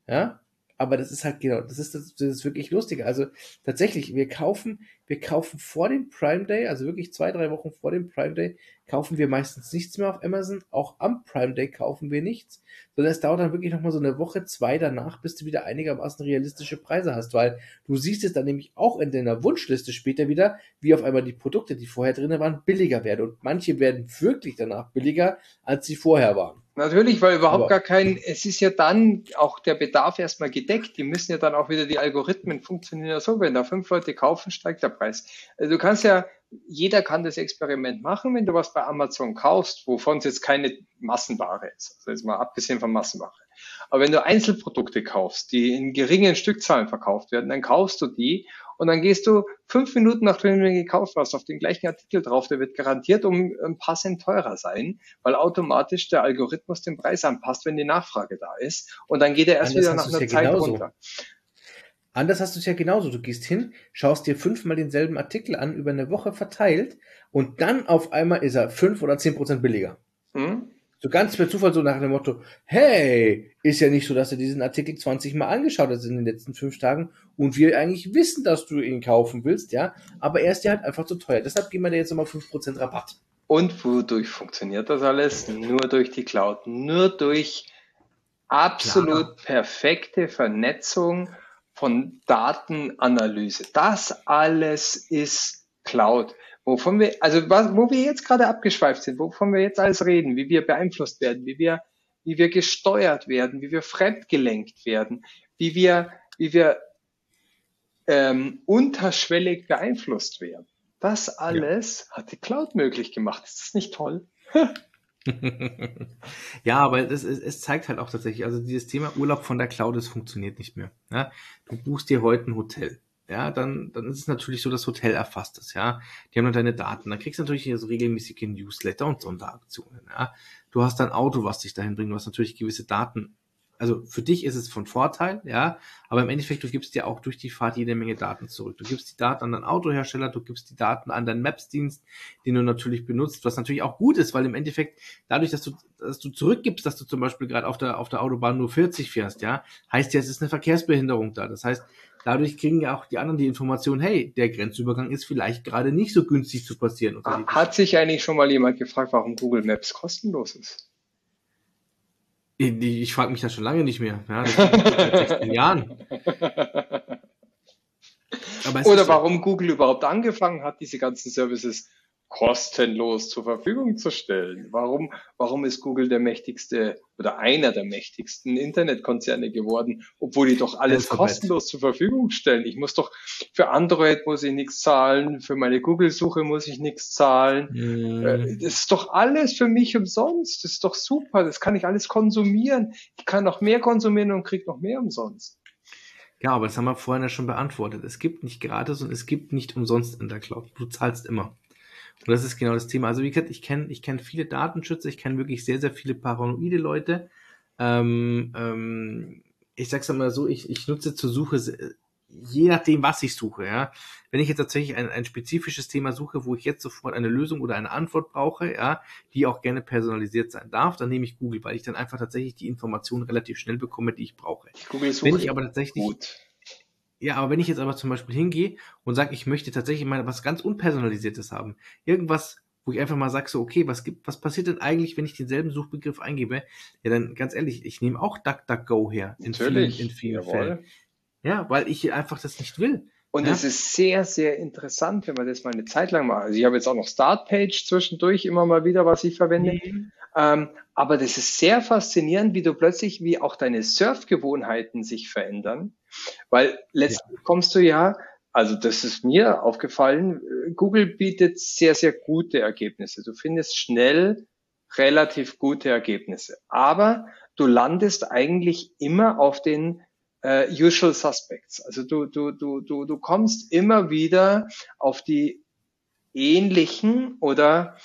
S1: Ja, aber das ist halt genau, das ist, das, das ist wirklich lustig. Also tatsächlich, wir kaufen, wir kaufen vor dem Prime Day, also wirklich zwei, drei Wochen vor dem Prime Day, kaufen wir meistens nichts mehr auf Amazon. Auch am Prime Day kaufen wir nichts, sondern es dauert dann wirklich nochmal so eine Woche, zwei danach, bis du wieder einigermaßen realistische Preise hast, weil du siehst es dann nämlich auch in deiner Wunschliste später wieder, wie auf einmal die Produkte, die vorher drin waren, billiger werden. Und manche werden wirklich danach billiger, als sie vorher waren.
S2: Natürlich, weil überhaupt Aber, gar kein, es ist ja dann auch der Bedarf erstmal gedeckt. Die müssen ja dann auch wieder, die Algorithmen funktionieren ja so, wenn da fünf Leute kaufen, steigt der Preis. Also du kannst ja, jeder kann das Experiment machen, wenn du was bei Amazon kaufst, wovon es jetzt keine Massenware ist. Also jetzt mal abgesehen von Massenware. Aber wenn du Einzelprodukte kaufst, die in geringen Stückzahlen verkauft werden, dann kaufst du die und dann gehst du fünf Minuten, nachdem du ihn gekauft hast, auf den gleichen Artikel drauf, der wird garantiert um ein paar Cent teurer sein, weil automatisch der Algorithmus den Preis anpasst, wenn die Nachfrage da ist. Und dann geht er erst Anders wieder nach einer Zeit genauso. runter.
S1: Anders hast du es ja genauso. Du gehst hin, schaust dir fünfmal denselben Artikel an, über eine Woche verteilt, und dann auf einmal ist er fünf oder zehn Prozent billiger. Hm? So ganz per Zufall so nach dem Motto, hey, ist ja nicht so, dass du diesen Artikel 20 Mal angeschaut hast in den letzten fünf Tagen und wir eigentlich wissen, dass du ihn kaufen willst, ja, aber er ist ja halt einfach zu teuer. Deshalb geben wir dir jetzt nochmal 5% Rabatt.
S2: Und wodurch funktioniert das alles? Nur durch die Cloud, nur durch absolut Klar. perfekte Vernetzung von Datenanalyse. Das alles ist Cloud. Wovon wir, also was, wo wir jetzt gerade abgeschweift sind, wovon wir jetzt alles reden, wie wir beeinflusst werden, wie wir, wie wir gesteuert werden, wie wir fremdgelenkt werden, wie wir, wie wir ähm, unterschwellig beeinflusst werden. Das alles ja. hat die Cloud möglich gemacht. Ist das nicht toll?
S1: ja, aber das, es zeigt halt auch tatsächlich, also dieses Thema Urlaub von der Cloud, das funktioniert nicht mehr. Ja? Du buchst dir heute ein Hotel ja, dann, dann ist es natürlich so, dass Hotel erfasst ist, ja. Die haben dann deine Daten. Dann kriegst du natürlich so regelmäßige Newsletter und Sonderaktionen, ja. Du hast dein Auto, was dich dahin bringt. Du hast natürlich gewisse Daten also für dich ist es von Vorteil, ja, aber im Endeffekt, du gibst dir auch durch die Fahrt jede Menge Daten zurück. Du gibst die Daten an deinen Autohersteller, du gibst die Daten an deinen Maps-Dienst, den du natürlich benutzt, was natürlich auch gut ist, weil im Endeffekt, dadurch, dass du, dass du zurückgibst, dass du zum Beispiel gerade auf der, auf der Autobahn nur 40 fährst, ja, heißt ja, es ist eine Verkehrsbehinderung da. Das heißt, dadurch kriegen ja auch die anderen die Information, hey, der Grenzübergang ist vielleicht gerade nicht so günstig zu passieren.
S2: Hat sich eigentlich schon mal jemand gefragt, warum Google Maps kostenlos ist?
S1: Ich, ich frage mich das schon lange nicht mehr. Ja, das seit 16 Jahren.
S2: Oder warum Google überhaupt angefangen hat, diese ganzen Services kostenlos zur Verfügung zu stellen. Warum, warum ist Google der mächtigste oder einer der mächtigsten Internetkonzerne geworden, obwohl die doch alles kostenlos zur Verfügung stellen? Ich muss doch für Android muss ich nichts zahlen, für meine Google-Suche muss ich nichts zahlen. Mm. Das ist doch alles für mich umsonst. Das ist doch super. Das kann ich alles konsumieren. Ich kann noch mehr konsumieren und krieg noch mehr umsonst.
S1: Ja, aber das haben wir vorhin ja schon beantwortet. Es gibt nicht gratis und es gibt nicht umsonst in der Cloud. Du zahlst immer. Und das ist genau das Thema. Also wie gesagt, ich kenne ich kenn viele Datenschützer, ich kenne wirklich sehr, sehr viele paranoide Leute. Ähm, ähm, ich sag's mal so, ich, ich nutze zur Suche, je nachdem, was ich suche, ja. Wenn ich jetzt tatsächlich ein, ein spezifisches Thema suche, wo ich jetzt sofort eine Lösung oder eine Antwort brauche, ja, die auch gerne personalisiert sein darf, dann nehme ich Google, weil ich dann einfach tatsächlich die Informationen relativ schnell bekomme, die ich brauche. Google suche Wenn ich aber tatsächlich gut. Ja, aber wenn ich jetzt aber zum Beispiel hingehe und sage, ich möchte tatsächlich mal was ganz Unpersonalisiertes haben, irgendwas, wo ich einfach mal sage, so, okay, was gibt, was passiert denn eigentlich, wenn ich denselben Suchbegriff eingebe? Ja, dann ganz ehrlich, ich nehme auch DuckDuckGo her. In
S2: Natürlich.
S1: Vielen, in vielen Jawohl. Fällen. Ja, weil ich einfach das nicht will.
S2: Und es ist sehr, sehr interessant, wenn man das mal eine Zeit lang macht. Also ich habe jetzt auch noch Startpage zwischendurch immer mal wieder, was ich verwende. Mhm. Ähm, aber das ist sehr faszinierend, wie du plötzlich, wie auch deine Surfgewohnheiten sich verändern. Weil letztlich ja. kommst du ja, also das ist mir aufgefallen, Google bietet sehr, sehr gute Ergebnisse. Du findest schnell relativ gute Ergebnisse. Aber du landest eigentlich immer auf den äh, Usual Suspects. Also du, du, du, du, du kommst immer wieder auf die ähnlichen oder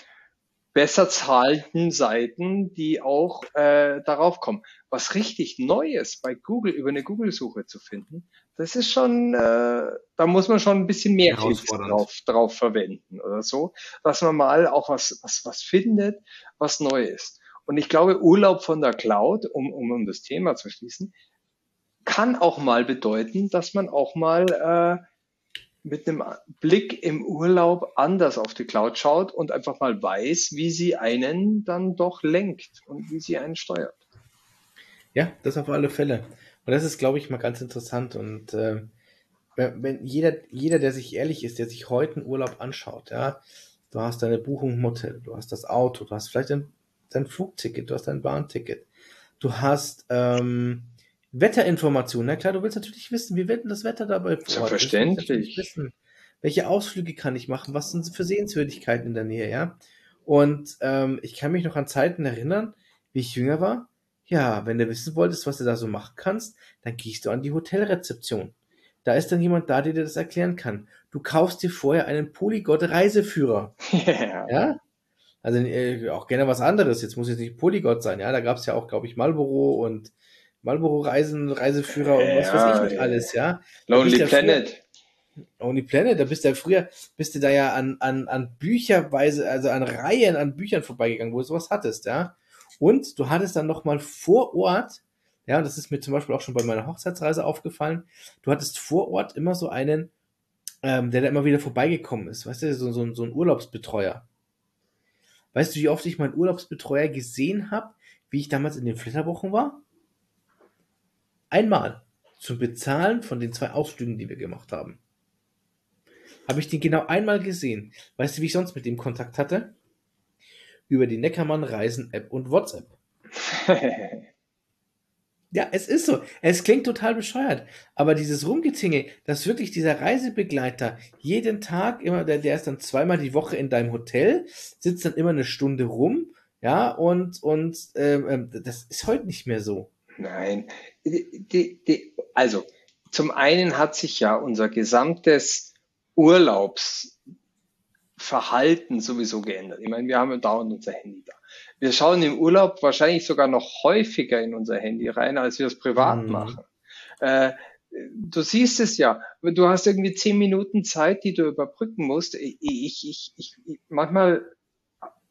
S2: besser zahlenden Seiten, die auch äh, darauf kommen. Was richtig Neues bei Google über eine Google-Suche zu finden, das ist schon, äh, da muss man schon ein bisschen mehr drauf, drauf verwenden oder so, dass man mal auch was, was, was findet, was neu ist. Und ich glaube, Urlaub von der Cloud, um, um, um das Thema zu schließen, kann auch mal bedeuten, dass man auch mal äh, mit einem Blick im Urlaub anders auf die Cloud schaut und einfach mal weiß, wie sie einen dann doch lenkt und wie sie einen steuert.
S1: Ja, das auf alle Fälle. Und das ist, glaube ich, mal ganz interessant. Und äh, wenn jeder, jeder, der sich ehrlich ist, der sich heute einen Urlaub anschaut, ja, du hast deine Buchung im Hotel, du hast das Auto, du hast vielleicht dein, dein Flugticket, du hast dein Bahnticket, du hast ähm, Wetterinformationen. Na klar, du willst natürlich wissen, wie wird denn das Wetter dabei
S2: vor Selbstverständlich.
S1: Wissen, welche Ausflüge kann ich machen? Was sind für Sehenswürdigkeiten in der Nähe, ja? Und ähm, ich kann mich noch an Zeiten erinnern, wie ich jünger war. Ja, wenn du wissen wolltest, was du da so machen kannst, dann gehst du an die Hotelrezeption. Da ist dann jemand da, der dir das erklären kann. Du kaufst dir vorher einen Polygot-Reiseführer. Yeah. Ja? Also äh, auch gerne was anderes. Jetzt muss es nicht Polygot sein. Ja, da gab es ja auch, glaube ich, Marlboro und Marlboro-Reisen, Reiseführer und was weiß ich nicht alles, ja.
S2: Lonely Planet.
S1: Lonely Planet, da bist du ja früher, bist du da ja an, an, an Bücherweise, also an Reihen an Büchern vorbeigegangen, wo du sowas hattest, ja. Und du hattest dann nochmal vor Ort, ja, das ist mir zum Beispiel auch schon bei meiner Hochzeitsreise aufgefallen, du hattest vor Ort immer so einen, ähm, der da immer wieder vorbeigekommen ist, weißt du, so, so, so ein Urlaubsbetreuer. Weißt du, wie oft ich meinen Urlaubsbetreuer gesehen habe, wie ich damals in den Flitterwochen war? Einmal zum Bezahlen von den zwei Ausflügen, die wir gemacht haben. Habe ich den genau einmal gesehen. Weißt du, wie ich sonst mit dem Kontakt hatte? Über die Neckermann Reisen App und WhatsApp. ja, es ist so. Es klingt total bescheuert. Aber dieses Rumgetinge, dass wirklich dieser Reisebegleiter jeden Tag immer, der, der ist dann zweimal die Woche in deinem Hotel, sitzt dann immer eine Stunde rum, ja, und, und ähm, ähm das ist heute nicht mehr so.
S2: Nein, die, die, die, also zum einen hat sich ja unser gesamtes Urlaubsverhalten sowieso geändert. Ich meine, wir haben ja dauernd unser Handy da. Wir schauen im Urlaub wahrscheinlich sogar noch häufiger in unser Handy rein, als wir es privat mhm. machen. Äh, du siehst es ja, du hast irgendwie zehn Minuten Zeit, die du überbrücken musst. Ich, ich, ich, ich, manchmal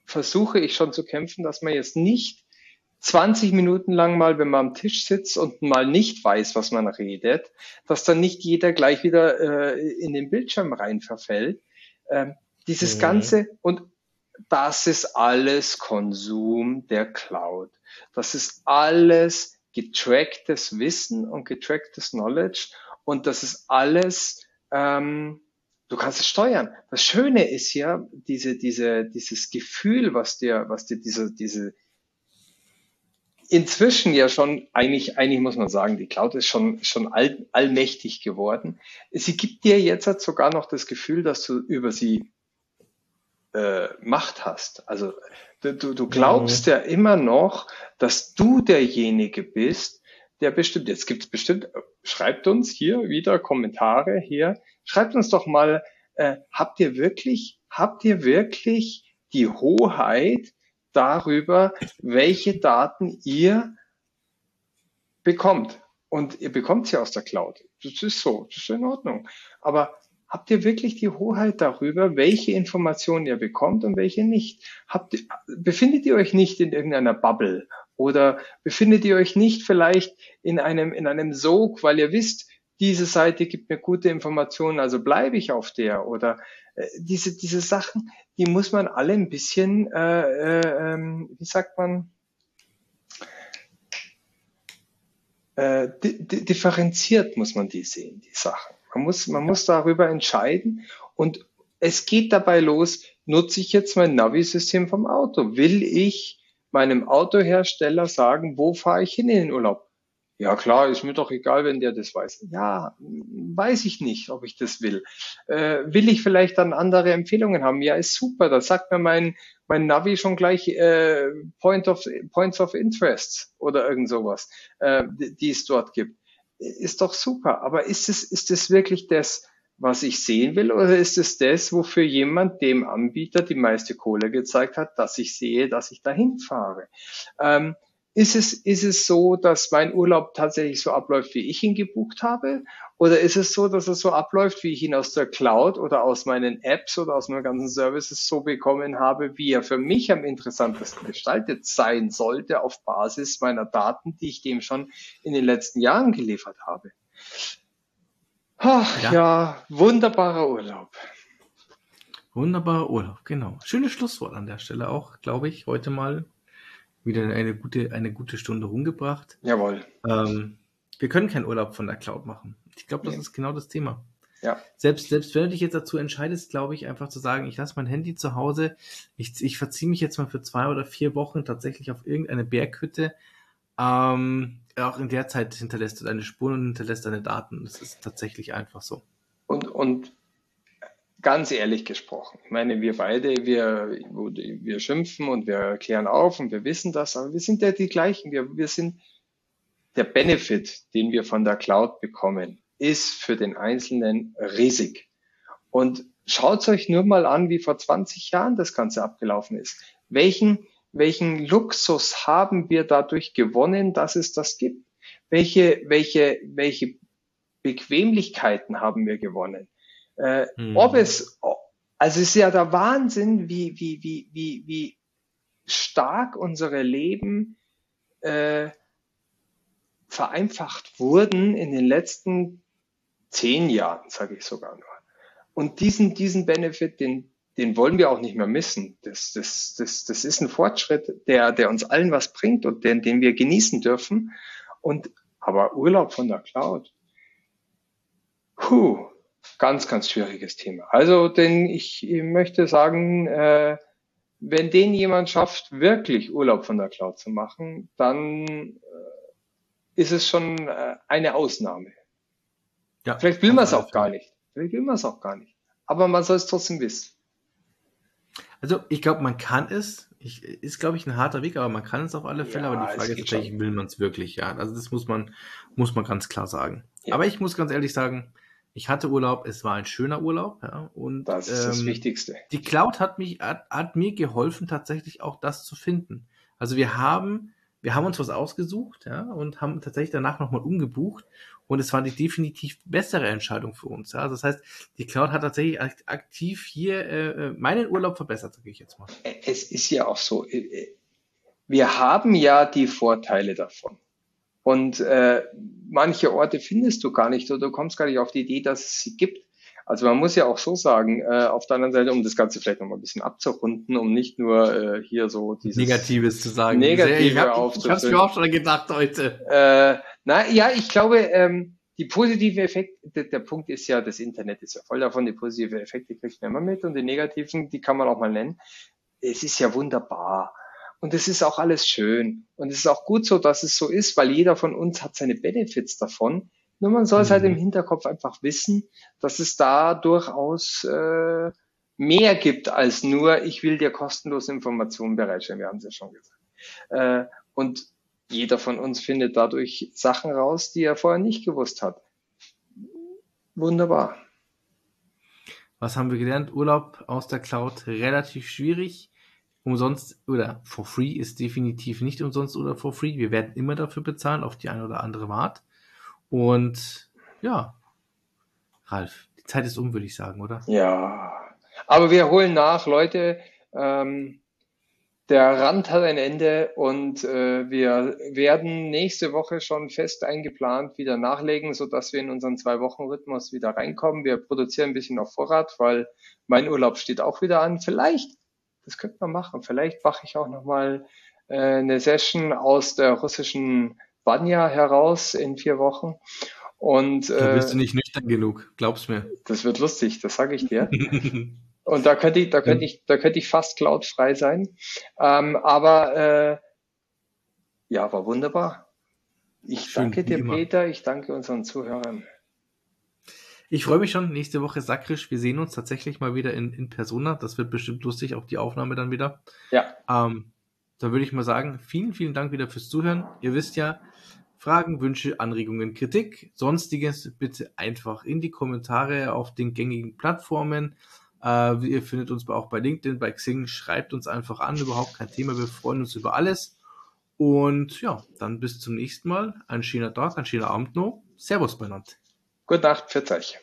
S2: versuche ich schon zu kämpfen, dass man jetzt nicht 20 Minuten lang mal, wenn man am Tisch sitzt und mal nicht weiß, was man redet, dass dann nicht jeder gleich wieder äh, in den Bildschirm rein verfällt. Ähm, dieses mhm. Ganze und das ist alles Konsum der Cloud. Das ist alles getracktes Wissen und getracktes Knowledge und das ist alles, ähm, du kannst es steuern. Das Schöne ist ja diese, diese, dieses Gefühl, was dir, was dir diese, diese inzwischen ja schon, eigentlich, eigentlich muss man sagen, die Cloud ist schon, schon all, allmächtig geworden. Sie gibt dir jetzt sogar noch das Gefühl, dass du über sie äh, Macht hast. Also du, du glaubst mhm. ja immer noch, dass du derjenige bist, der bestimmt, jetzt gibt es bestimmt, schreibt uns hier wieder Kommentare hier, schreibt uns doch mal, äh, habt ihr wirklich, habt ihr wirklich die Hoheit darüber, welche Daten ihr bekommt. Und ihr bekommt sie aus der Cloud. Das ist so, das ist in Ordnung. Aber habt ihr wirklich die Hoheit darüber, welche Informationen ihr bekommt und welche nicht? Habt, befindet ihr euch nicht in irgendeiner Bubble oder befindet ihr euch nicht vielleicht in einem, in einem Sog, weil ihr wisst, diese Seite gibt mir gute Informationen, also bleibe ich auf der oder diese, diese Sachen, die muss man alle ein bisschen, äh, äh, ähm, wie sagt man, äh, di differenziert muss man die sehen, die Sachen. Man muss, man muss darüber entscheiden und es geht dabei los, nutze ich jetzt mein Navi-System vom Auto? Will ich meinem Autohersteller sagen, wo fahre ich hin in den Urlaub? Ja klar, ist mir doch egal, wenn der das weiß. Ja, weiß ich nicht, ob ich das will. Äh, will ich vielleicht dann andere Empfehlungen haben? Ja, ist super. Da sagt mir mein, mein Navi schon gleich äh, Point of, Points of Interest oder irgend sowas, äh, die, es dort gibt. Ist doch super. Aber ist es, ist es wirklich das, was ich sehen will, oder ist es das, wofür jemand dem Anbieter die meiste Kohle gezeigt hat, dass ich sehe, dass ich dahin fahre? Ähm, ist es, ist es so, dass mein Urlaub tatsächlich so abläuft, wie ich ihn gebucht habe? Oder ist es so, dass es so abläuft, wie ich ihn aus der Cloud oder aus meinen Apps oder aus meinen ganzen Services so bekommen habe, wie er für mich am interessantesten gestaltet sein sollte auf Basis meiner Daten, die ich dem schon in den letzten Jahren geliefert habe? Ach, ja. ja, wunderbarer Urlaub.
S1: Wunderbarer Urlaub, genau. Schönes Schlusswort an der Stelle auch, glaube ich, heute mal wieder eine gute, eine gute Stunde rumgebracht.
S2: Jawohl.
S1: Ähm, wir können keinen Urlaub von der Cloud machen. Ich glaube, das nee. ist genau das Thema.
S2: Ja.
S1: Selbst, selbst wenn du dich jetzt dazu entscheidest, glaube ich, einfach zu sagen, ich lasse mein Handy zu Hause, ich, ich verziehe mich jetzt mal für zwei oder vier Wochen tatsächlich auf irgendeine Berghütte, ähm, auch in der Zeit hinterlässt du deine Spuren und hinterlässt deine Daten. Das ist tatsächlich einfach so.
S2: Und, und ganz ehrlich gesprochen, ich meine, wir beide, wir, wir schimpfen und wir klären auf und wir wissen das, aber wir sind ja die gleichen. Wir, wir sind der Benefit, den wir von der Cloud bekommen, ist für den Einzelnen riesig. Und schaut euch nur mal an, wie vor 20 Jahren das Ganze abgelaufen ist. Welchen welchen Luxus haben wir dadurch gewonnen, dass es das gibt? Welche, welche, welche Bequemlichkeiten haben wir gewonnen? Äh, hm. Ob es, also es ist ja der Wahnsinn, wie, wie, wie, wie, wie stark unsere Leben äh, vereinfacht wurden in den letzten zehn Jahren, sage ich sogar nur. Und diesen, diesen Benefit, den, den wollen wir auch nicht mehr missen. Das, das, das, das ist ein Fortschritt, der, der uns allen was bringt und den, den wir genießen dürfen. Und aber Urlaub von der Cloud, puh, ganz, ganz schwieriges Thema. Also, denn ich möchte sagen, äh, wenn den jemand schafft, wirklich Urlaub von der Cloud zu machen, dann äh, ist es schon äh, eine Ausnahme. Ja, Vielleicht will man es auch gar nicht. Vielleicht will man es auch gar nicht. Aber man soll es trotzdem wissen.
S1: Also ich glaube, man kann es. Ich, ist, glaube ich, ein harter Weg, aber man kann es auf alle Fälle. Ja, aber die Frage ist tatsächlich, will man es wirklich? Ja, also das muss man, muss man ganz klar sagen. Ja. Aber ich muss ganz ehrlich sagen, ich hatte Urlaub, es war ein schöner Urlaub. Ja, und
S2: das ist ähm, das Wichtigste.
S1: Die Cloud hat mich, hat, hat mir geholfen, tatsächlich auch das zu finden. Also wir haben, wir haben uns was ausgesucht, ja, und haben tatsächlich danach nochmal umgebucht und es war die definitiv bessere Entscheidung für uns. Ja? Also das heißt, die Cloud hat tatsächlich aktiv hier äh, äh, meinen Urlaub verbessert, sage ich jetzt mal.
S2: Es ist ja auch so, äh, äh, wir haben ja die Vorteile davon. Und äh, manche Orte findest du gar nicht oder du kommst gar nicht auf die Idee, dass es sie gibt. Also man muss ja auch so sagen, äh, auf der anderen Seite, um das Ganze vielleicht noch mal ein bisschen abzurunden, um nicht nur äh, hier so dieses
S1: Negatives zu sagen.
S2: Negative
S1: ich habe es mir auch schon gedacht heute.
S2: Äh, na ja, ich glaube, ähm, die positive Effekte, der, der, Punkt ist ja, das Internet ist ja voll davon, die positive Effekte kriegt man immer mit und die negativen, die kann man auch mal nennen. Es ist ja wunderbar. Und es ist auch alles schön. Und es ist auch gut so, dass es so ist, weil jeder von uns hat seine Benefits davon. Nur man soll es halt im mhm. Hinterkopf einfach wissen, dass es da durchaus äh, mehr gibt als nur, ich will dir kostenlose Informationen bereitstellen. Wir haben es ja schon gesagt. Äh, und jeder von uns findet dadurch Sachen raus, die er vorher nicht gewusst hat. Wunderbar.
S1: Was haben wir gelernt? Urlaub aus der Cloud relativ schwierig. Umsonst oder for free ist definitiv nicht umsonst oder for free. Wir werden immer dafür bezahlen, auf die eine oder andere Art. Und ja, Ralf, die Zeit ist um, würde ich sagen, oder?
S2: Ja, aber wir holen nach, Leute. Ähm, der Rand hat ein Ende und äh, wir werden nächste Woche schon fest eingeplant wieder nachlegen, so dass wir in unseren zwei Wochen Rhythmus wieder reinkommen. Wir produzieren ein bisschen auf Vorrat, weil mein Urlaub steht auch wieder an. Vielleicht, das könnte man machen. Vielleicht mache ich auch noch mal äh, eine Session aus der russischen Banja heraus in vier Wochen. Und,
S1: da bist du nicht nüchtern genug, glaub's mir.
S2: Das wird lustig, das sage ich dir. Und da könnte ich, da könnte ich, da könnte ich fast cloudfrei sein. Ähm, aber äh, ja, war wunderbar. Ich Schön, danke dir. Peter. Ich danke unseren Zuhörern.
S1: Ich freue mich schon. Nächste Woche Sakrisch. Wir sehen uns tatsächlich mal wieder in, in Persona. Das wird bestimmt lustig, auch die Aufnahme dann wieder.
S2: Ja.
S1: Ähm, dann würde ich mal sagen, vielen, vielen Dank wieder fürs Zuhören. Ihr wisst ja, Fragen, Wünsche, Anregungen, Kritik, sonstiges bitte einfach in die Kommentare auf den gängigen Plattformen. Äh, ihr findet uns auch bei LinkedIn, bei Xing. Schreibt uns einfach an, überhaupt kein Thema. Wir freuen uns über alles. Und ja, dann bis zum nächsten Mal. Ein schöner Tag, ein schöner Abend noch. Servus beieinander.
S2: Gute Nacht, für euch.